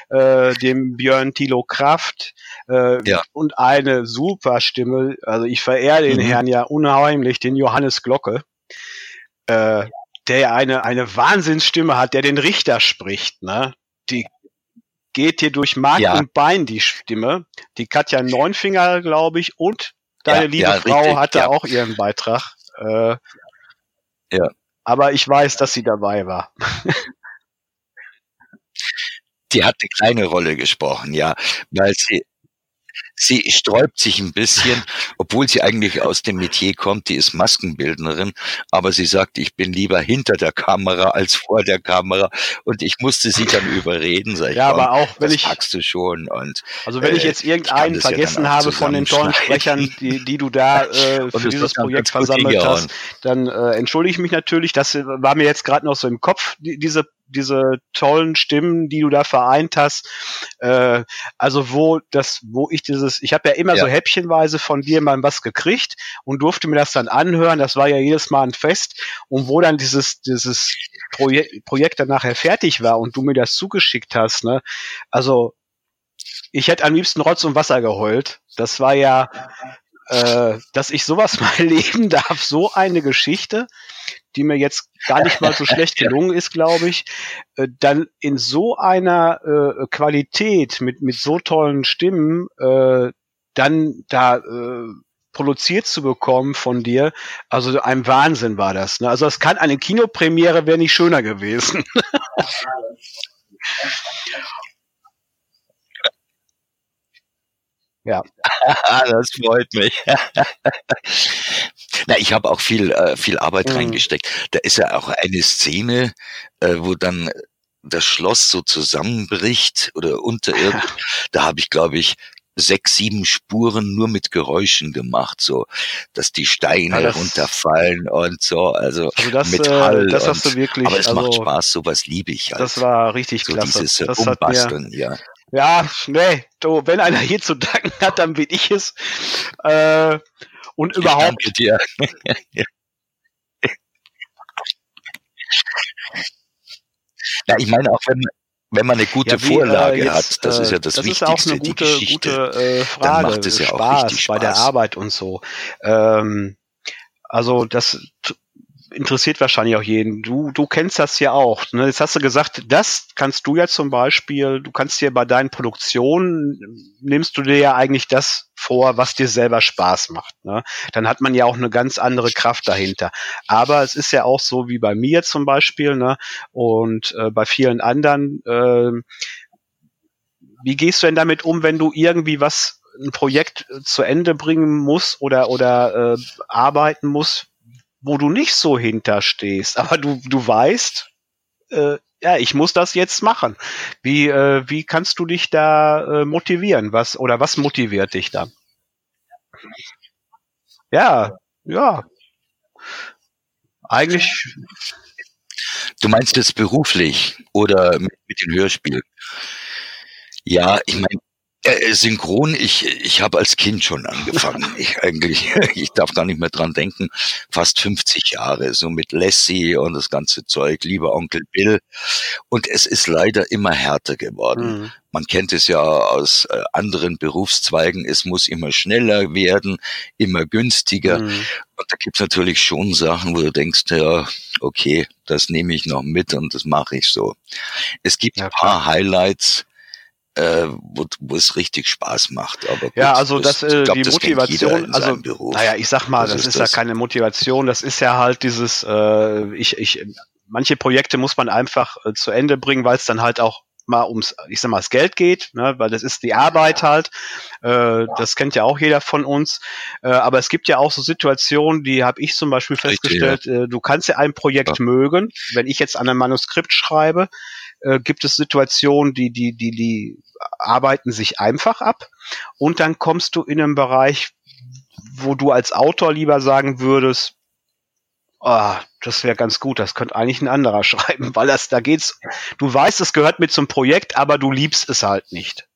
äh, dem Björn Thilo Kraft äh, ja. und eine super Stimme. Also ich verehre den mhm. Herrn ja unheimlich, den Johannes Glocke äh, der eine, eine Wahnsinnsstimme hat, der den Richter spricht, ne? Die geht hier durch Mark ja. und Bein, die Stimme. Die Katja Neunfinger, glaube ich, und deine ja, liebe ja, Frau richtig, hatte auch ihren Beitrag. Äh, ja. Aber ich weiß, dass sie dabei war. die hat eine kleine Rolle gesprochen, ja, weil sie Sie sträubt sich ein bisschen, obwohl sie eigentlich aus dem Metier kommt, die ist Maskenbildnerin, aber sie sagt, ich bin lieber hinter der Kamera als vor der Kamera und ich musste sie dann überreden, sag ich, ja, aber auch wenn ich packst du schon und also wenn äh, ich jetzt irgendeinen vergessen ja habe von den tollen Sprechern, die, die du da äh, für dieses Projekt versammelt hast, dann äh, entschuldige ich mich natürlich, das war mir jetzt gerade noch so im Kopf, die, diese diese tollen Stimmen, die du da vereint hast. Äh, also wo das, wo ich dieses, ich habe ja immer ja. so häppchenweise von dir mal was gekriegt und durfte mir das dann anhören. Das war ja jedes Mal ein Fest. Und wo dann dieses, dieses Projek Projekt dann nachher fertig war und du mir das zugeschickt hast, ne? Also ich hätte am liebsten Rotz und Wasser geheult. Das war ja, äh, dass ich sowas mal leben darf, so eine Geschichte die mir jetzt gar nicht mal so schlecht gelungen ist, glaube ich, äh, dann in so einer äh, Qualität mit, mit so tollen Stimmen äh, dann da äh, produziert zu bekommen von dir, also ein Wahnsinn war das. Ne? Also es kann eine Kinopremiere wäre nicht schöner gewesen. Ja. das freut mich. Na, ich habe auch viel, äh, viel Arbeit mhm. reingesteckt. Da ist ja auch eine Szene, äh, wo dann das Schloss so zusammenbricht oder unterirdisch. da habe ich, glaube ich, sechs, sieben Spuren nur mit Geräuschen gemacht, so, dass die Steine ja, runterfallen und so, also, also das. Äh, das hast du wirklich. Aber es also, macht Spaß, sowas liebe ich halt. Das war richtig so klasse. Dieses das Umbasteln, ja. Ja, nee, du, wenn einer hier zu danken hat, dann bin ich es. Äh, und ich überhaupt. Danke dir. ja, ich meine auch, wenn, wenn man eine gute Ja, wie, Vorlage äh, jetzt, hat, das ist ja äh, das, das ist Wichtigste, auch eine die gute, Geschichte. gute äh, Frage. macht es ja auch Spaß richtig bei der Spaß. Arbeit und so. Ähm, also das interessiert wahrscheinlich auch jeden. Du, du kennst das ja auch. Ne? Jetzt hast du gesagt, das kannst du ja zum Beispiel, du kannst dir bei deinen Produktionen, nimmst du dir ja eigentlich das vor, was dir selber Spaß macht. Ne? Dann hat man ja auch eine ganz andere Kraft dahinter. Aber es ist ja auch so wie bei mir zum Beispiel ne? und äh, bei vielen anderen. Äh, wie gehst du denn damit um, wenn du irgendwie was, ein Projekt äh, zu Ende bringen musst oder, oder äh, arbeiten musst, wo du nicht so hinterstehst, aber du, du weißt, äh, ja, ich muss das jetzt machen. Wie, äh, wie kannst du dich da äh, motivieren? Was oder was motiviert dich dann? Ja, ja. Eigentlich, Du meinst jetzt beruflich oder mit, mit den Hörspielen? Ja, ich meine, synchron, ich, ich habe als Kind schon angefangen. Ich eigentlich, ich darf gar nicht mehr dran denken, fast 50 Jahre, so mit Lassie und das ganze Zeug, lieber Onkel Bill. Und es ist leider immer härter geworden. Mhm. Man kennt es ja aus äh, anderen Berufszweigen, es muss immer schneller werden, immer günstiger. Mhm. Und da gibt's natürlich schon Sachen, wo du denkst, ja, okay, das nehme ich noch mit und das mache ich so. Es gibt Ja, ein paar Highlights, äh, wo, wo es richtig Spaß macht. Aber gut, ja, also das, ich äh, glaub, die das Motivation, also naja, ich sag mal, Das das, ist das. ja keine Motivation, das ist ja halt dieses, äh, ich, ich, manche Projekte muss man einfach äh, zu Ende bringen, weil es dann halt auch mal ums, ich sag mal, das Geld geht, ne, weil das ist die Arbeit halt. Äh, das kennt ja auch jeder von uns. Äh, aber es gibt ja auch so Situationen, die habe ich zum Beispiel Richtig, festgestellt. Äh, du kannst ja ein Projekt mögen, wenn ich jetzt an einem Manuskript schreibe, äh, gibt es Situationen, die, die, die, die arbeiten sich einfach ab. Und dann kommst du in einen Bereich, wo du als Autor lieber sagen würdest, ah, das wäre ganz gut, das könnte eigentlich ein anderer schreiben, weil das, da geht's, du weißt, es gehört mit zum Projekt, aber du liebst es halt nicht.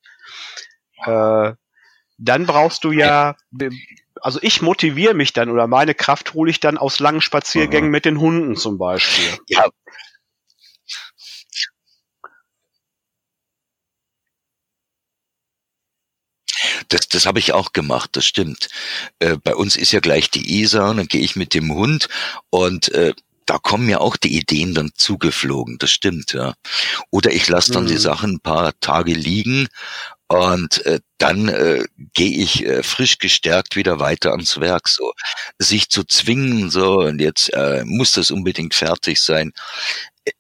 Äh, dann brauchst du ja, also ich motiviere mich dann oder meine Kraft hole ich dann aus langen Spaziergängen Aha. mit den Hunden zum Beispiel. Ja, das, das habe ich auch gemacht, das stimmt. Äh, bei uns ist ja gleich die Isar und dann gehe ich mit dem Hund und äh, da kommen mir auch die Ideen dann zugeflogen, das stimmt, ja. Oder ich lasse dann die Mhm. Sachen ein paar Tage liegen und äh, dann äh, gehe ich äh, frisch gestärkt wieder weiter ans Werk. So sich zu zwingen, so und jetzt äh, muss das unbedingt fertig sein.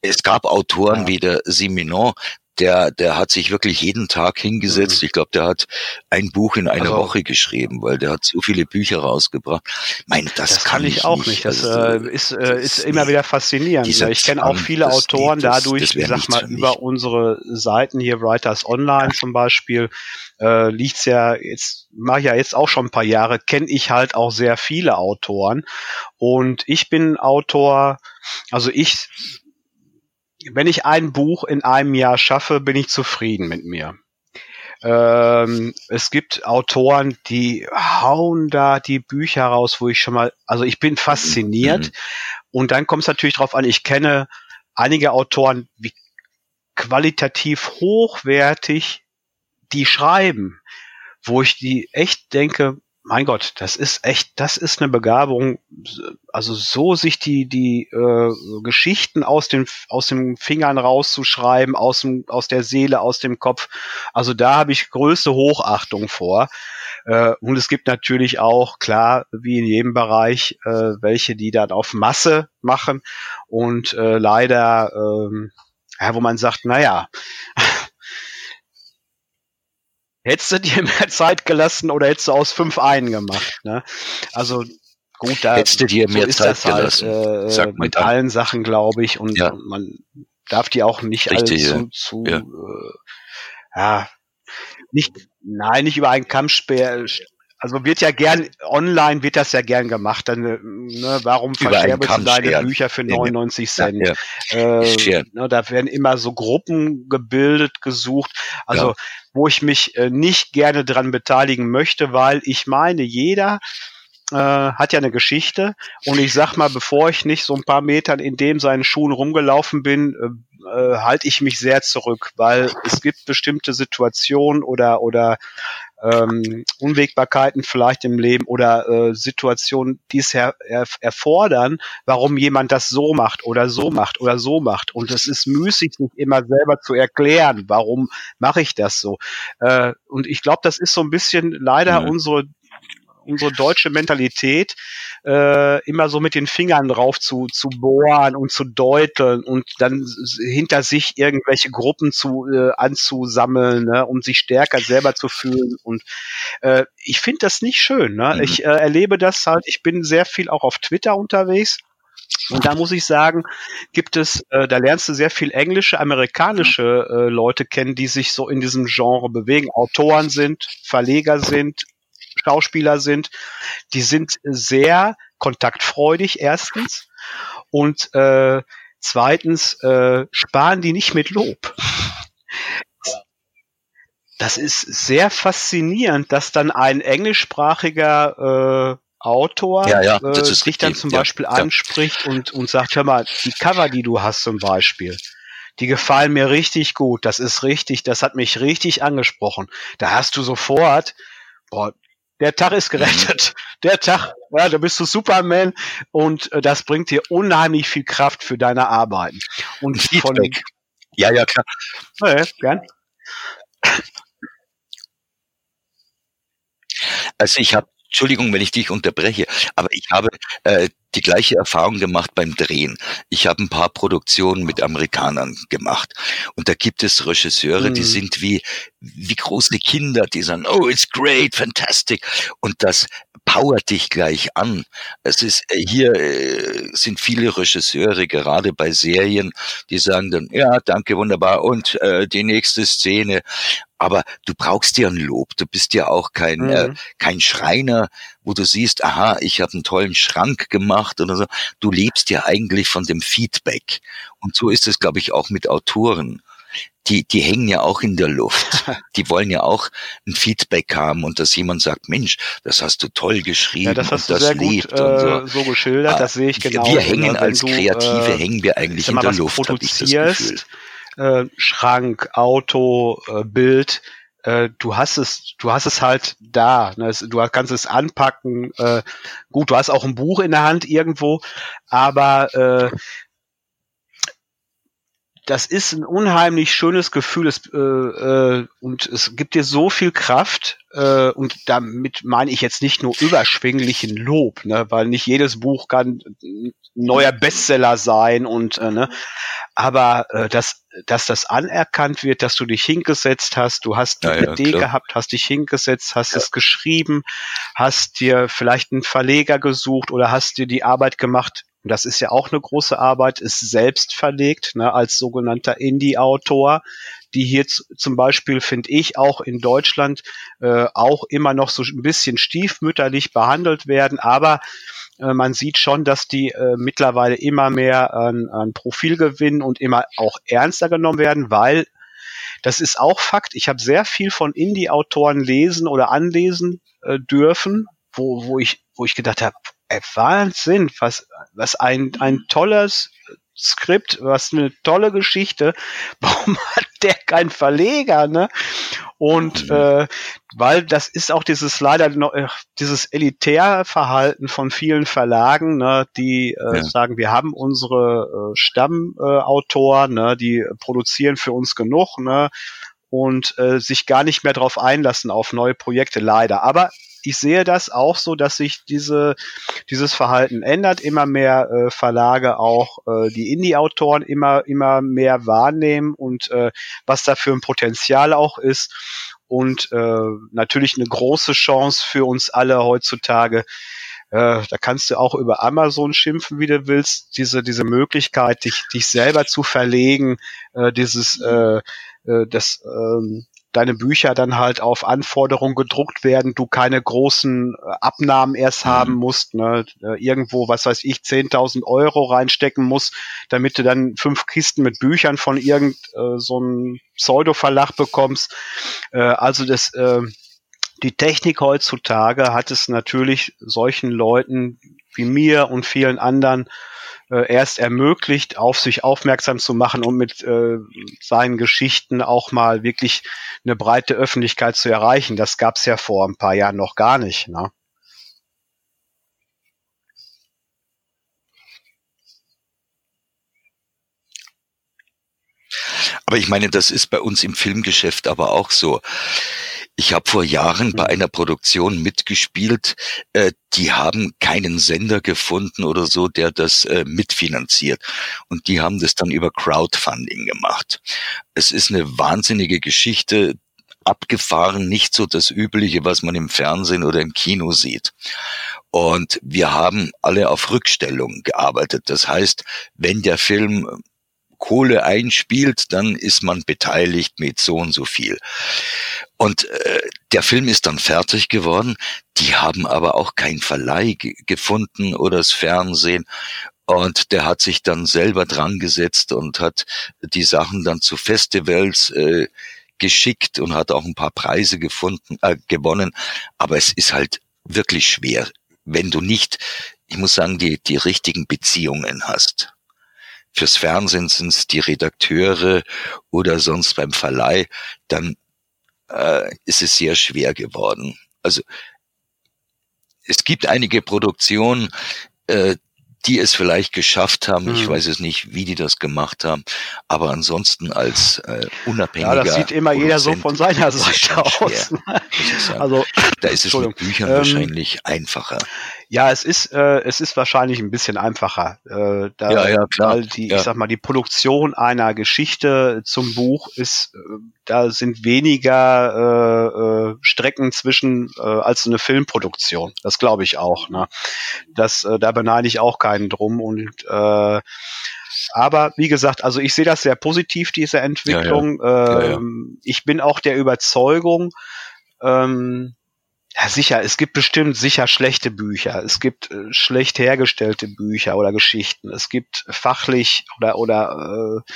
Es gab Autoren Ja. wie der Simenon, der, der hat sich wirklich jeden Tag hingesetzt. Mhm. Ich glaube, der hat ein Buch in einer Also- Woche geschrieben, weil der hat so viele Bücher rausgebracht. Mein, das, Das, kann ich auch nicht. Das äh, ist, äh, ist immer wieder faszinierend. dieser Ich kenne auch viele das- Autoren das- dadurch, das ich sag mal, über unsere Seiten hier, Writers Online zum Beispiel, äh, liegt's ja jetzt, mache ich ja jetzt auch schon ein paar Jahre, kenne ich halt auch sehr viele Autoren. Und ich bin Autor, also ich, wenn ich ein Buch in einem Jahr schaffe, bin ich zufrieden mit mir. Ähm, es gibt Autoren, die hauen da die Bücher raus, wo ich schon mal, also ich bin fasziniert. Mhm. Und dann kommt es natürlich drauf an, ich kenne einige Autoren, wie qualitativ hochwertig die schreiben, wo ich die echt denke, mein Gott, das ist echt, das ist eine Begabung. Also so sich die die äh, Geschichten aus den aus den Fingern rauszuschreiben, aus dem aus der Seele, aus dem Kopf. Also da habe ich größte Hochachtung vor. Äh, und es gibt natürlich auch klar, wie in jedem Bereich, äh, welche die dann auf Masse machen und äh, leider, ähm, ja, wo man sagt, naja, hättest du dir mehr Zeit gelassen oder hättest du aus fünf einen gemacht. Ne? Also gut, da Hättest du dir so mehr ist Zeit das halt, gelassen, äh, sagt man mit dann. allen Sachen, glaube ich, und Ja. man darf die auch nicht Richtig, zu, zu Ja. Äh, ja, nicht Nein, nicht über einen Kampfspeer. Also wird ja gern, online wird das ja gern gemacht. Dann, ne, warum verscherbest du deine Bücher für 99 Cent? Ja, ja. Äh, ne, da werden immer so Gruppen gebildet, gesucht. Also, ja. wo ich mich äh, nicht gerne dran beteiligen möchte, weil ich meine, jeder äh, hat ja eine Geschichte. Und ich sag mal, bevor ich nicht so ein paar Metern in dem seinen Schuhen rumgelaufen bin, äh, äh, halte ich mich sehr zurück, weil es gibt bestimmte Situationen oder oder ähm, Unwägbarkeiten vielleicht im Leben oder äh, Situationen, die es her er erfordern, warum jemand das so macht oder so macht oder so macht. Und es ist müßig, sich immer selber zu erklären, warum mache ich das so. Äh, und ich glaube, das ist so ein bisschen leider mhm. unsere unsere deutsche Mentalität, äh, immer so mit den Fingern drauf zu, zu bohren und zu deuteln und dann hinter sich irgendwelche Gruppen zu äh, anzusammeln, ne, um sich stärker selber zu fühlen. Und äh, ich finde das nicht schön. Ne? Mhm. Ich äh, erlebe das halt, ich bin sehr viel auch auf Twitter unterwegs. Und da muss ich sagen, gibt es, äh, da lernst du sehr viel englische, amerikanische äh, Leute kennen, die sich so in diesem Genre bewegen, Autoren sind, Verleger sind, Schauspieler sind, die sind sehr kontaktfreudig erstens und äh, zweitens äh, sparen die nicht mit Lob. Das ist sehr faszinierend, dass dann ein englischsprachiger äh, Autor ja, ja, äh, dich dann zum Beispiel ja, anspricht und, und sagt, hör mal, die Cover, die du hast zum Beispiel, die gefallen mir richtig gut, das ist richtig, das hat mich richtig angesprochen. Da hast du sofort, boah, der Tag ist gerettet. Mhm. Der Tag, ja, da bist du Superman und äh, das bringt dir unheimlich viel Kraft für deine Arbeiten. Und von, ja, ja, klar. Ja, gern. Also ich habe Entschuldigung, wenn ich dich unterbreche, aber ich habe äh, die gleiche Erfahrung gemacht beim Drehen. Ich habe ein paar Produktionen mit Amerikanern gemacht und da gibt es Regisseure, mhm. die sind wie wie große Kinder, die sagen, oh, it's great, fantastic und das powert dich gleich an. Es ist äh, hier äh, sind viele Regisseure gerade bei Serien, die sagen dann, ja, danke, wunderbar und äh, die nächste Szene aber du brauchst ja ein Lob. Du bist ja auch kein, äh, mhm. äh, kein Schreiner, wo du siehst, aha, ich habe einen tollen Schrank gemacht oder so. Du lebst ja eigentlich von dem Feedback. Und so ist es, glaube ich, auch mit Autoren. Die, die hängen ja auch in der Luft. Die wollen ja auch ein Feedback haben und dass jemand sagt, Mensch, das hast du toll geschrieben. Ja, das hast du das sehr gut so. Äh, so. geschildert, das sehe ich genau. Wir hängen als du, Kreative, äh, hängen wir eigentlich in der Luft, habe ich das Gefühl äh, Schrank, Auto, äh, Bild, äh, du hast es, du hast es halt da. Ne? Du kannst es anpacken. Äh, gut, du hast auch ein Buch in der Hand irgendwo, aber äh, das ist ein unheimlich schönes Gefühl es, äh, äh, und es gibt dir so viel Kraft äh, und damit meine ich jetzt nicht nur überschwänglichen Lob, ne, weil nicht jedes Buch kann ein neuer Bestseller sein und äh, ne, aber äh, dass, dass das anerkannt wird, dass du dich hingesetzt hast, du hast eine ja, Idee klar. gehabt, hast dich hingesetzt, hast ja. es geschrieben, hast dir vielleicht einen Verleger gesucht oder hast dir die Arbeit gemacht, und das ist ja auch eine große Arbeit, ist selbst verlegt, ne, als sogenannter Indie-Autor, die hier zum Beispiel, finde ich, auch in Deutschland äh, auch immer noch so ein bisschen stiefmütterlich behandelt werden, aber äh, man sieht schon, dass die äh, mittlerweile immer mehr an, an Profil gewinnen und immer auch ernster genommen werden, weil das ist auch Fakt. Ich habe sehr viel von Indie-Autoren lesen oder anlesen äh, dürfen, wo, wo ich, wo ich gedacht habe, Wahnsinn, was, was ein, ein tolles Skript, was eine tolle Geschichte. Warum hat der keinen Verleger, ne? Und mhm. äh, weil das ist auch dieses leider noch, äh, dieses Elitärverhalten von vielen Verlagen, ne, die äh, ja. sagen, wir haben unsere äh, Stammautoren, äh, ne, die produzieren für uns genug, ne, und äh, sich gar nicht mehr darauf einlassen auf neue Projekte, leider. Aber ich sehe das auch so, dass sich diese, dieses Verhalten ändert. Immer mehr äh, Verlage auch äh, die Indie-Autoren immer, immer mehr wahrnehmen und äh, was da für ein Potenzial auch ist. Und äh, natürlich eine große Chance für uns alle heutzutage, äh, da kannst du auch über Amazon schimpfen, wie du willst. Diese, diese Möglichkeit, dich, dich selber zu verlegen, äh, dieses, äh, äh, das, ähm, deine Bücher dann halt auf Anforderung gedruckt werden, du keine großen äh, Abnahmen erst mhm. haben musst, ne? Irgendwo, was weiß ich, 10.000 Euro reinstecken musst, damit du dann fünf Kisten mit Büchern von irgend äh, so einem Pseudo-Verlag bekommst. Äh, also das, äh, die Technik heutzutage hat es natürlich solchen Leuten wie mir und vielen anderen äh, erst ermöglicht, auf sich aufmerksam zu machen und mit äh, seinen Geschichten auch mal wirklich eine breite Öffentlichkeit zu erreichen. Das gab es ja vor ein paar Jahren noch gar nicht. Ne? Aber ich meine, das ist bei uns im Filmgeschäft aber auch so. Ich habe vor Jahren bei mhm. einer Produktion mitgespielt, äh, die haben keinen Sender gefunden oder so, der das äh, mitfinanziert. Und die haben das dann über Crowdfunding gemacht. Es ist eine wahnsinnige Geschichte, abgefahren, nicht so das Übliche, was man im Fernsehen oder im Kino sieht. Und wir haben alle auf Rückstellung gearbeitet. Das heißt, wenn der Film Kohle einspielt, dann ist man beteiligt mit so und so viel. Und äh, der Film ist dann fertig geworden. Die haben aber auch keinen Verleih gefunden oder das Fernsehen. Und der hat sich dann selber dran gesetzt und hat die Sachen dann zu Festivals äh, geschickt und hat auch ein paar Preise gefunden, äh, gewonnen. Aber es ist halt wirklich schwer, wenn du nicht, ich muss sagen, die, die richtigen Beziehungen hast. Fürs Fernsehen sind es die Redakteure oder sonst beim Verleih, dann äh, ist es sehr schwer geworden. Also es gibt einige Produktionen, äh, die es vielleicht geschafft haben. Mhm. Ich weiß es nicht, wie die das gemacht haben. Aber ansonsten als äh, unabhängiger. Ja, das sieht immer jeder so von seiner Seite aus. also, da ist es mit Büchern ähm, wahrscheinlich einfacher. Ja, es ist, äh, es ist wahrscheinlich ein bisschen einfacher. Äh, da, ja, ja, klar. Weil die, ja. ich sag mal, die Produktion einer Geschichte zum Buch ist, äh, da sind weniger äh, äh, Strecken zwischen äh, als eine Filmproduktion. Das glaube ich auch. Ne? Das, äh, da beneide ich auch keinen drum und äh, aber wie gesagt, also ich sehe das sehr positiv, diese Entwicklung. Ja, ja. Ähm, ich bin auch der Überzeugung, ähm, ja, sicher, es gibt bestimmt sicher schlechte Bücher. Es gibt äh, schlecht hergestellte Bücher oder Geschichten. Es gibt fachlich oder oder äh,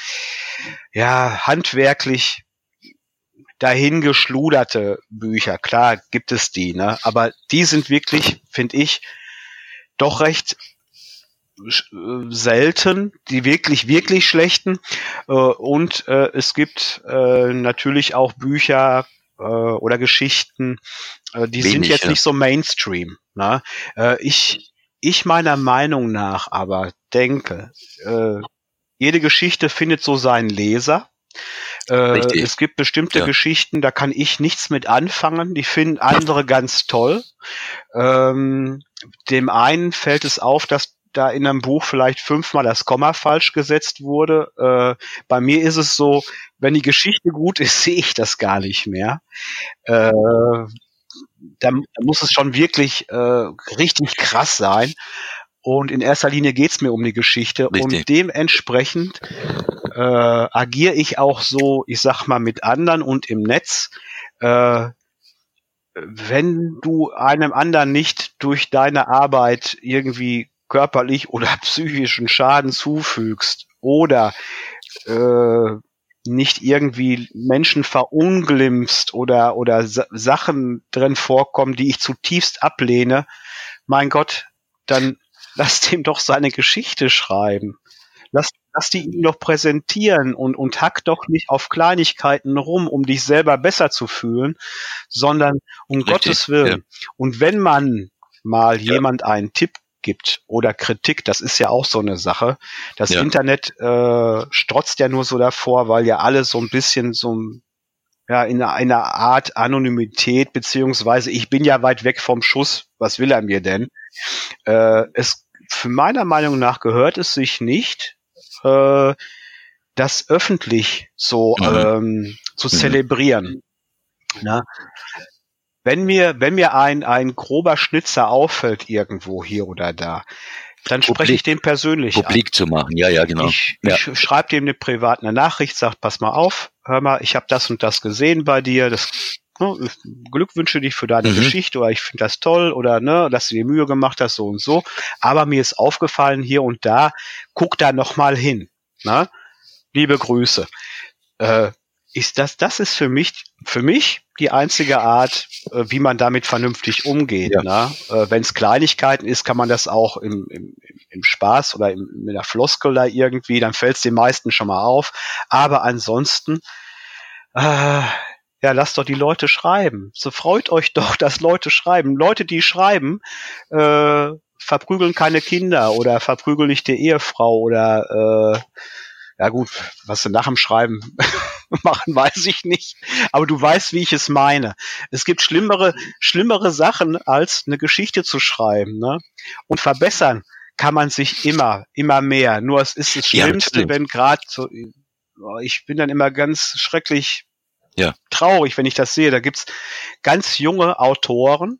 ja handwerklich dahingeschluderte Bücher. Klar gibt es die, ne? Aber die sind wirklich, finde ich, doch recht selten, die wirklich, wirklich schlechten. Äh, und äh, es gibt äh, natürlich auch Bücher, äh, oder Geschichten, äh, die Wenig, sind jetzt ja. nicht so Mainstream. Ne? Äh, ich, ich meiner Meinung nach aber denke, äh, jede Geschichte findet so seinen Leser. Äh, es gibt bestimmte ja. Geschichten, da kann ich nichts mit anfangen, die finden andere ganz toll. Ähm, dem einen fällt es auf, dass da in einem Buch vielleicht fünfmal das Komma falsch gesetzt wurde. Äh, bei mir ist es so, wenn die Geschichte gut ist, sehe ich das gar nicht mehr. Äh, da, muss es schon wirklich äh, richtig krass sein. Und in erster Linie geht's mir um die Geschichte. Richtig. Und dementsprechend äh, agiere ich auch so, ich sag mal, mit anderen und im Netz. Äh, wenn du einem anderen nicht durch deine Arbeit irgendwie körperlich oder psychischen Schaden zufügst oder äh, nicht irgendwie Menschen verunglimpfst oder, oder Sachen drin vorkommen, die ich zutiefst ablehne, mein Gott, dann lass dem doch seine Geschichte schreiben. Lass, lass die ihm doch präsentieren und, und hack doch nicht auf Kleinigkeiten rum, um dich selber besser zu fühlen, sondern um Richtig, Gottes Willen. Ja. Und wenn man mal ja. jemand einen Tipp gibt oder Kritik, das ist ja auch so eine Sache. Das ja. Internet äh, strotzt ja nur so davor, weil ja alle so ein bisschen so ja, in einer Art Anonymität, beziehungsweise ich bin ja weit weg vom Schuss, was will er mir denn? Äh, es, für meiner Meinung nach gehört es sich nicht, äh, das öffentlich so mhm. ähm, zu mhm. zelebrieren. Na? Wenn mir, wenn mir ein, ein grober Schnitzer auffällt irgendwo hier oder da, dann spreche ich den persönlich Publik an. zu machen, ja, ja, genau. Ich, ja. ich schreibe dem eine private Nachricht, sag, pass mal auf, hör mal, ich habe das und das gesehen bei dir, das ne, Glückwünsche dich für deine mhm. Geschichte oder ich finde das toll oder ne, dass du dir Mühe gemacht hast, so und so. Aber mir ist aufgefallen hier und da, guck da noch mal hin. Ne? Liebe Grüße. Äh, ist das, das ist für mich, für mich die einzige Art, äh, wie man damit vernünftig umgeht. Ja. Ne? Äh, Wenn es Kleinigkeiten ist, kann man das auch im, im, im Spaß oder im, mit der Floskel da irgendwie, dann fällt es den meisten schon mal auf. Aber ansonsten, äh, ja, lasst doch die Leute schreiben. So freut euch doch, dass Leute schreiben. Leute, die schreiben, äh, verprügeln keine Kinder oder verprügeln nicht die Ehefrau oder äh, ja gut, was sie nach dem Schreiben machen, weiß ich nicht. Aber du weißt, wie ich es meine. Es gibt schlimmere, schlimmere Sachen, als eine Geschichte zu schreiben. Ne? Und verbessern kann man sich immer, immer mehr. Nur es ist das Schlimmste, ja, wenn gerade so, ich bin dann immer ganz schrecklich ja. traurig, wenn ich das sehe. Da gibt's ganz junge Autoren,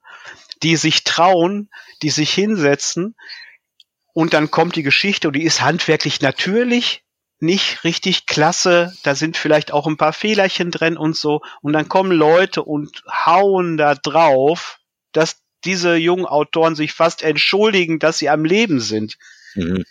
die sich trauen, die sich hinsetzen und dann kommt die Geschichte und die ist handwerklich natürlich nicht richtig klasse, da sind vielleicht auch ein paar Fehlerchen drin und so und dann kommen Leute und hauen da drauf, dass diese jungen Autoren sich fast entschuldigen, dass sie am Leben sind. Mhm.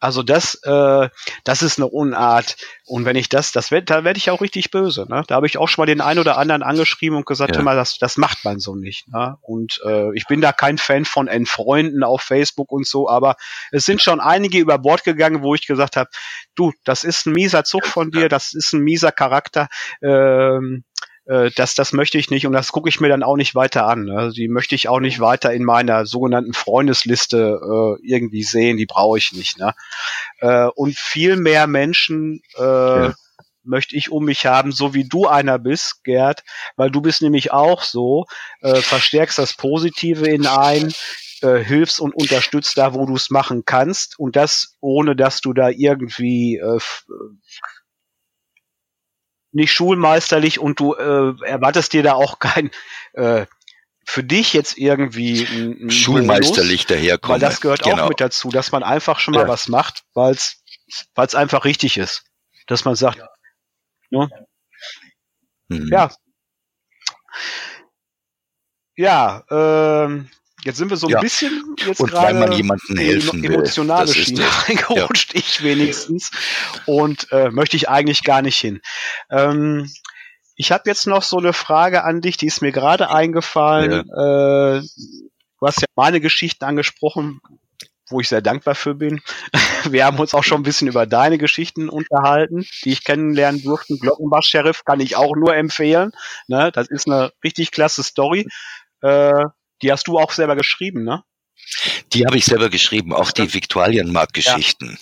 Also das, äh, das ist eine Unart. Und wenn ich das, das werd, da werde ich auch richtig böse. Ne? Da habe ich auch schon mal den einen oder anderen angeschrieben und gesagt, ja. mal, das, das macht man so nicht. Ne? Und äh, ich bin da kein Fan von Entfreunden auf Facebook und so, aber es sind schon einige über Bord gegangen, wo ich gesagt habe, du, das ist ein mieser Zug von dir, das ist ein mieser Charakter. Ähm, äh, das, das möchte ich nicht und das gucke ich mir dann auch nicht weiter an. Ne? Also die möchte ich auch nicht weiter in meiner sogenannten Freundesliste äh, irgendwie sehen, die brauche ich nicht. Ne? Äh, und viel mehr Menschen äh, ja. möchte ich um mich haben, so wie du einer bist, Gerd, weil du bist nämlich auch so, äh, verstärkst das Positive in ein, äh, hilfst und unterstützt da, wo du es machen kannst und das ohne, dass du da irgendwie äh, nicht schulmeisterlich und du äh, erwartest dir da auch kein äh, für dich jetzt irgendwie ein, ein schulmeisterlich Bonus, daherkommen. Weil das gehört genau. auch mit dazu, dass man einfach schon mal ja. was macht, weil es weil es einfach richtig ist, dass man sagt, ne? mhm. ja, ja, ähm, Jetzt sind wir so ein ja. bisschen jetzt gerade man jemandem helfen will. emotionale Schiene reingerutscht, ja. ich wenigstens. Und äh, möchte ich eigentlich gar nicht hin. Ähm, ich habe jetzt noch so eine Frage an dich, die ist mir gerade eingefallen. Ja. Äh, du hast ja meine Geschichten angesprochen, wo ich sehr dankbar für bin. Wir haben uns auch schon ein bisschen über deine Geschichten unterhalten, die ich kennenlernen durfte. Glockenbach-Sheriff kann ich auch nur empfehlen. Ne? Das ist eine richtig klasse Story. Äh, die hast du auch selber geschrieben, ne? Die habe ich selber geschrieben, auch die Viktualienmarktgeschichten, ja.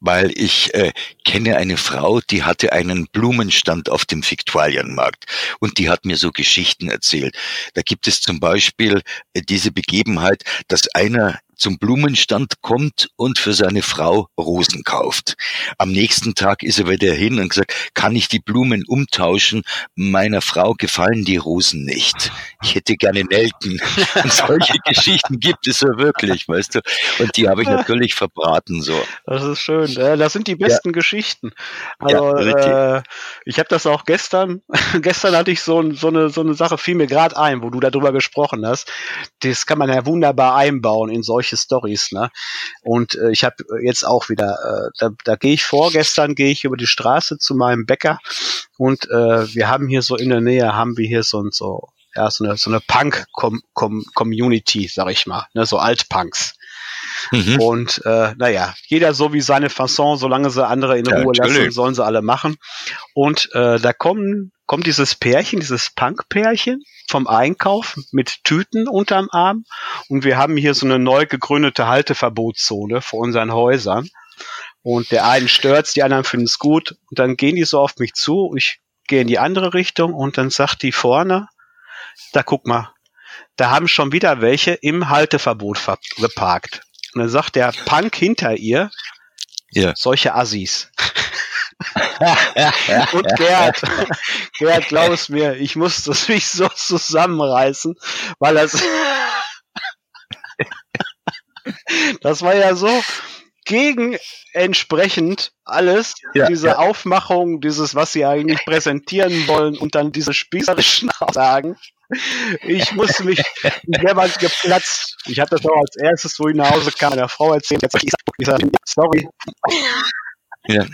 weil ich äh, kenne eine Frau, die hatte einen Blumenstand auf dem Viktualienmarkt und die hat mir so Geschichten erzählt. Da gibt es zum Beispiel äh, diese Begebenheit, dass einer zum Blumenstand kommt und für seine Frau Rosen kauft. Am nächsten Tag ist er wieder hin und gesagt, kann ich die Blumen umtauschen? Meiner Frau gefallen die Rosen nicht. Ich hätte gerne Nelken. Und solche Geschichten gibt es ja wirklich, weißt du. Und die habe ich natürlich verbraten so. Das ist schön. Das sind die besten ja. Geschichten. Also ja, äh, ich habe das auch gestern. gestern hatte ich so, so, eine, so eine Sache, fiel mir gerade ein, wo du darüber gesprochen hast. Das kann man ja wunderbar einbauen in solche solche Stories. Ne? Und äh, ich habe jetzt auch wieder, äh, da, da gehe ich vorgestern, gehe ich über die Straße zu meinem Bäcker und äh, wir haben hier so in der Nähe, haben wir hier so und so, ja, so eine, so eine Punk-Community, sag ich mal, ne, so Altpunks. Mhm. Und äh, naja, jeder so wie seine Fasson, solange sie andere in Ruhe ja, lassen, sollen sie alle machen. Und äh, da kommen, kommt dieses Pärchen, dieses Punk-Pärchen vom Einkauf mit Tüten unterm Arm. Und wir haben hier so eine neu gegründete Halteverbotszone vor unseren Häusern. Und der einen stört's, die anderen finden es gut. Und dann gehen die so auf mich zu. Ich gehe in die andere Richtung und dann sagt die vorne, da guck mal, da haben schon wieder welche im Halteverbot geparkt. Und dann sagt der Punk hinter ihr, ja. solche Assis. und Gerd, Gerd, glaub's mir, ich muss das mich so zusammenreißen, weil das Das war ja so gegen entsprechend alles, ja, diese ja. Aufmachung, dieses, was sie eigentlich präsentieren wollen und dann diese spießerischen Aussagen. Ich musste mich selber geplatzt. Ich hatte das auch als erstes, wo ich nach Hause kam, meiner Frau erzählt. Jetzt ich sag, sorry. Ja.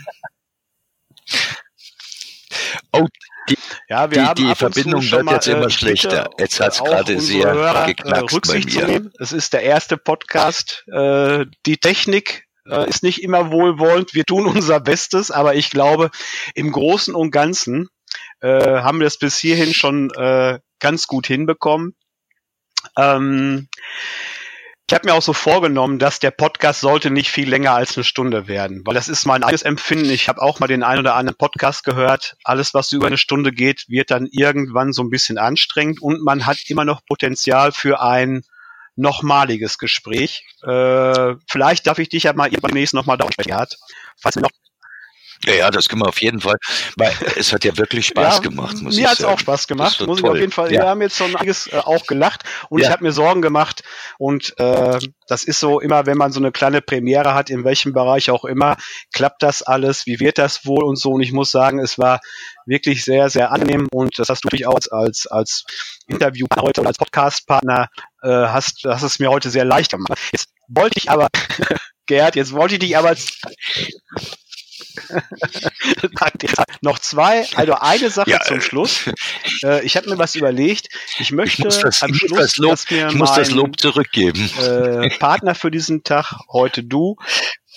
Oh, die, ja, wir die, haben die Verbindung wird mal, jetzt immer äh, schlechter. Jetzt hat es gerade sehr Hörer, äh, geknackst bei mir. Es ist der erste Podcast. Äh, die Technik äh, ist nicht immer wohlwollend. Wir tun unser Bestes, aber ich glaube, im Großen und Ganzen äh, haben wir es bis hierhin schon ganz gut hinbekommen. Ähm, ich habe mir auch so vorgenommen, dass der Podcast sollte nicht viel länger als eine Stunde werden, weil das ist mein eigenes Empfinden. Ich habe auch mal den einen oder anderen Podcast gehört. Alles, was über eine Stunde geht, wird dann irgendwann so ein bisschen anstrengend und man hat immer noch Potenzial für ein nochmaliges Gespräch. Äh, vielleicht darf ich dich ja mal irgendwann demnächst nochmal da sprechen, falls mir noch ja, ja, das können wir auf jeden Fall. Weil es hat ja wirklich Spaß ja, gemacht. Muss mir hat es auch Spaß gemacht, muss toll. ich auf jeden Fall. Ja. Wir haben jetzt schon einiges äh, auch gelacht und ich habe mir Sorgen gemacht. Und äh, das ist so immer, wenn man so eine kleine Premiere hat, in welchem Bereich auch immer, klappt das alles, wie wird das wohl und so. Und ich muss sagen, es war wirklich sehr, sehr angenehm und das hast du dich auch als, als Interviewpartner heute oder als Podcastpartner äh, hast, hast es mir heute sehr leicht gemacht. Jetzt wollte ich aber, Gerd, jetzt wollte ich dich aber noch zwei, also eine Sache ja, zum Schluss. Äh, ich habe mir was überlegt. Ich möchte ich das, am Schluss, das Lob, ich muss mein, das Lob zurückgeben. Äh, Partner für diesen Tag, heute du,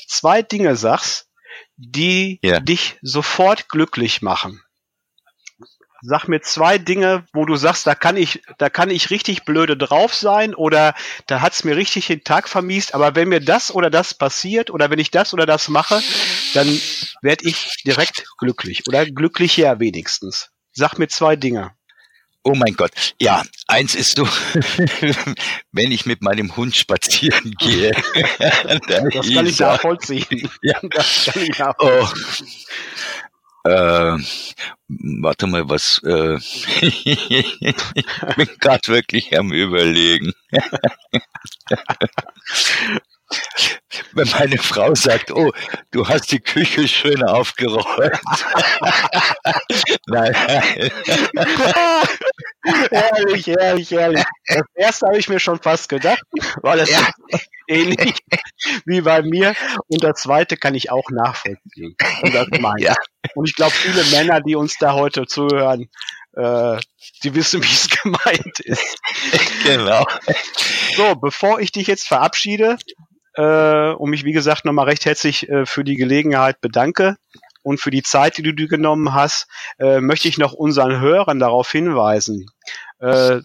zwei Dinge sagst, die ja. dich sofort glücklich machen. Sag mir zwei Dinge, wo du sagst, da kann ich, da kann ich richtig blöde drauf sein oder da hat's mir richtig den Tag vermiest, aber wenn mir das oder das passiert oder wenn ich das oder das mache, dann werde ich direkt glücklich oder glücklicher wenigstens. Sag mir zwei Dinge. Oh mein Gott. Ja, eins ist so, wenn ich mit meinem Hund spazieren gehe. das kann ich nachvollziehen. Ja. Das kann ich nachvollziehen. Oh. Äh, warte mal, was? Äh, ich bin gerade wirklich am Überlegen. Wenn meine Frau sagt, oh, du hast die Küche schön aufgeräumt. nein. ehrlich, ehrlich, ehrlich. Das erste habe ich mir schon fast gedacht, weil es ja. ähnlich wie bei mir. Und das zweite kann ich auch nachvollziehen. Und das meine ja. Und ich glaube, viele Männer, die uns da heute zuhören, äh, die wissen, wie es gemeint ist. Genau. So, bevor ich dich jetzt verabschiede äh, und mich, wie gesagt, nochmal recht herzlich äh, für die Gelegenheit bedanke und für die Zeit, die du dir genommen hast, äh, möchte ich noch unseren Hörern darauf hinweisen. Äh,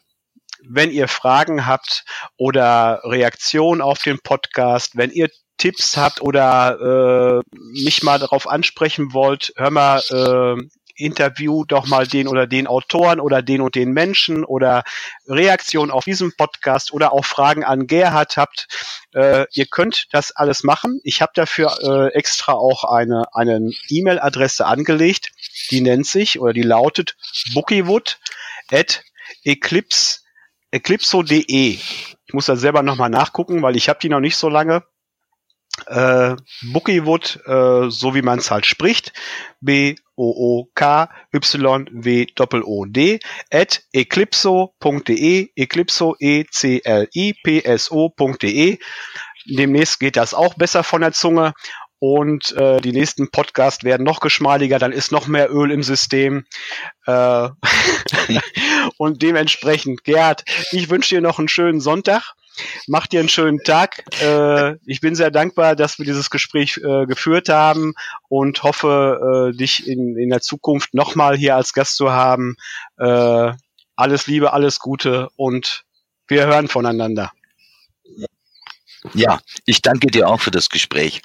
wenn ihr Fragen habt oder Reaktionen auf den Podcast, wenn ihr Tipps habt oder äh, mich mal darauf ansprechen wollt, hör mal, äh, interview doch mal den oder den Autoren oder den und den Menschen oder Reaktionen auf diesem Podcast oder auch Fragen an Gerhard habt, äh, ihr könnt das alles machen. Ich habe dafür äh, extra auch eine eine E-Mail-Adresse angelegt, die nennt sich oder die lautet bookiewood at eclipse eclipso.de. Ich muss da selber nochmal nachgucken, weil ich habe die noch nicht so lange äh, Bookiewood, äh, so wie man es halt spricht, B-O-O-K-Y-W-O-D, at eclipso.de, eclipso, E-C-L-I-P-S-O.de. Demnächst geht das auch besser von der Zunge und äh, die nächsten Podcasts werden noch geschmeidiger, dann ist noch mehr Öl im System. Äh, und dementsprechend, Gerd, ich wünsche dir noch einen schönen Sonntag. Mach dir einen schönen Tag. Äh, ich bin sehr dankbar, dass wir dieses Gespräch äh, geführt haben und hoffe, äh, dich in, in der Zukunft nochmal hier als Gast zu haben. Äh, alles Liebe, alles Gute und wir hören voneinander. Ja, ich danke dir auch für das Gespräch.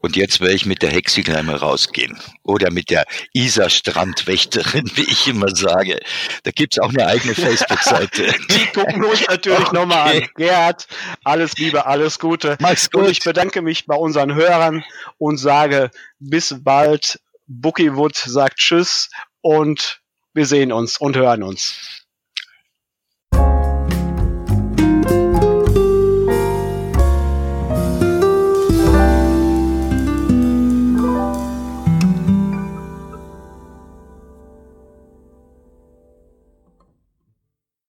Und jetzt werde ich mit der Hexe gleich mal rausgehen. Oder mit der Isar-Strandwächterin, wie ich immer sage. Da gibt's auch eine eigene Facebook-Seite. Die gucken uns natürlich okay. nochmal an. Gerd, alles Liebe, alles Gute. Mach's gut. Und ich bedanke mich bei unseren Hörern und sage bis bald. Bookiewood sagt Tschüss und wir sehen uns und hören uns.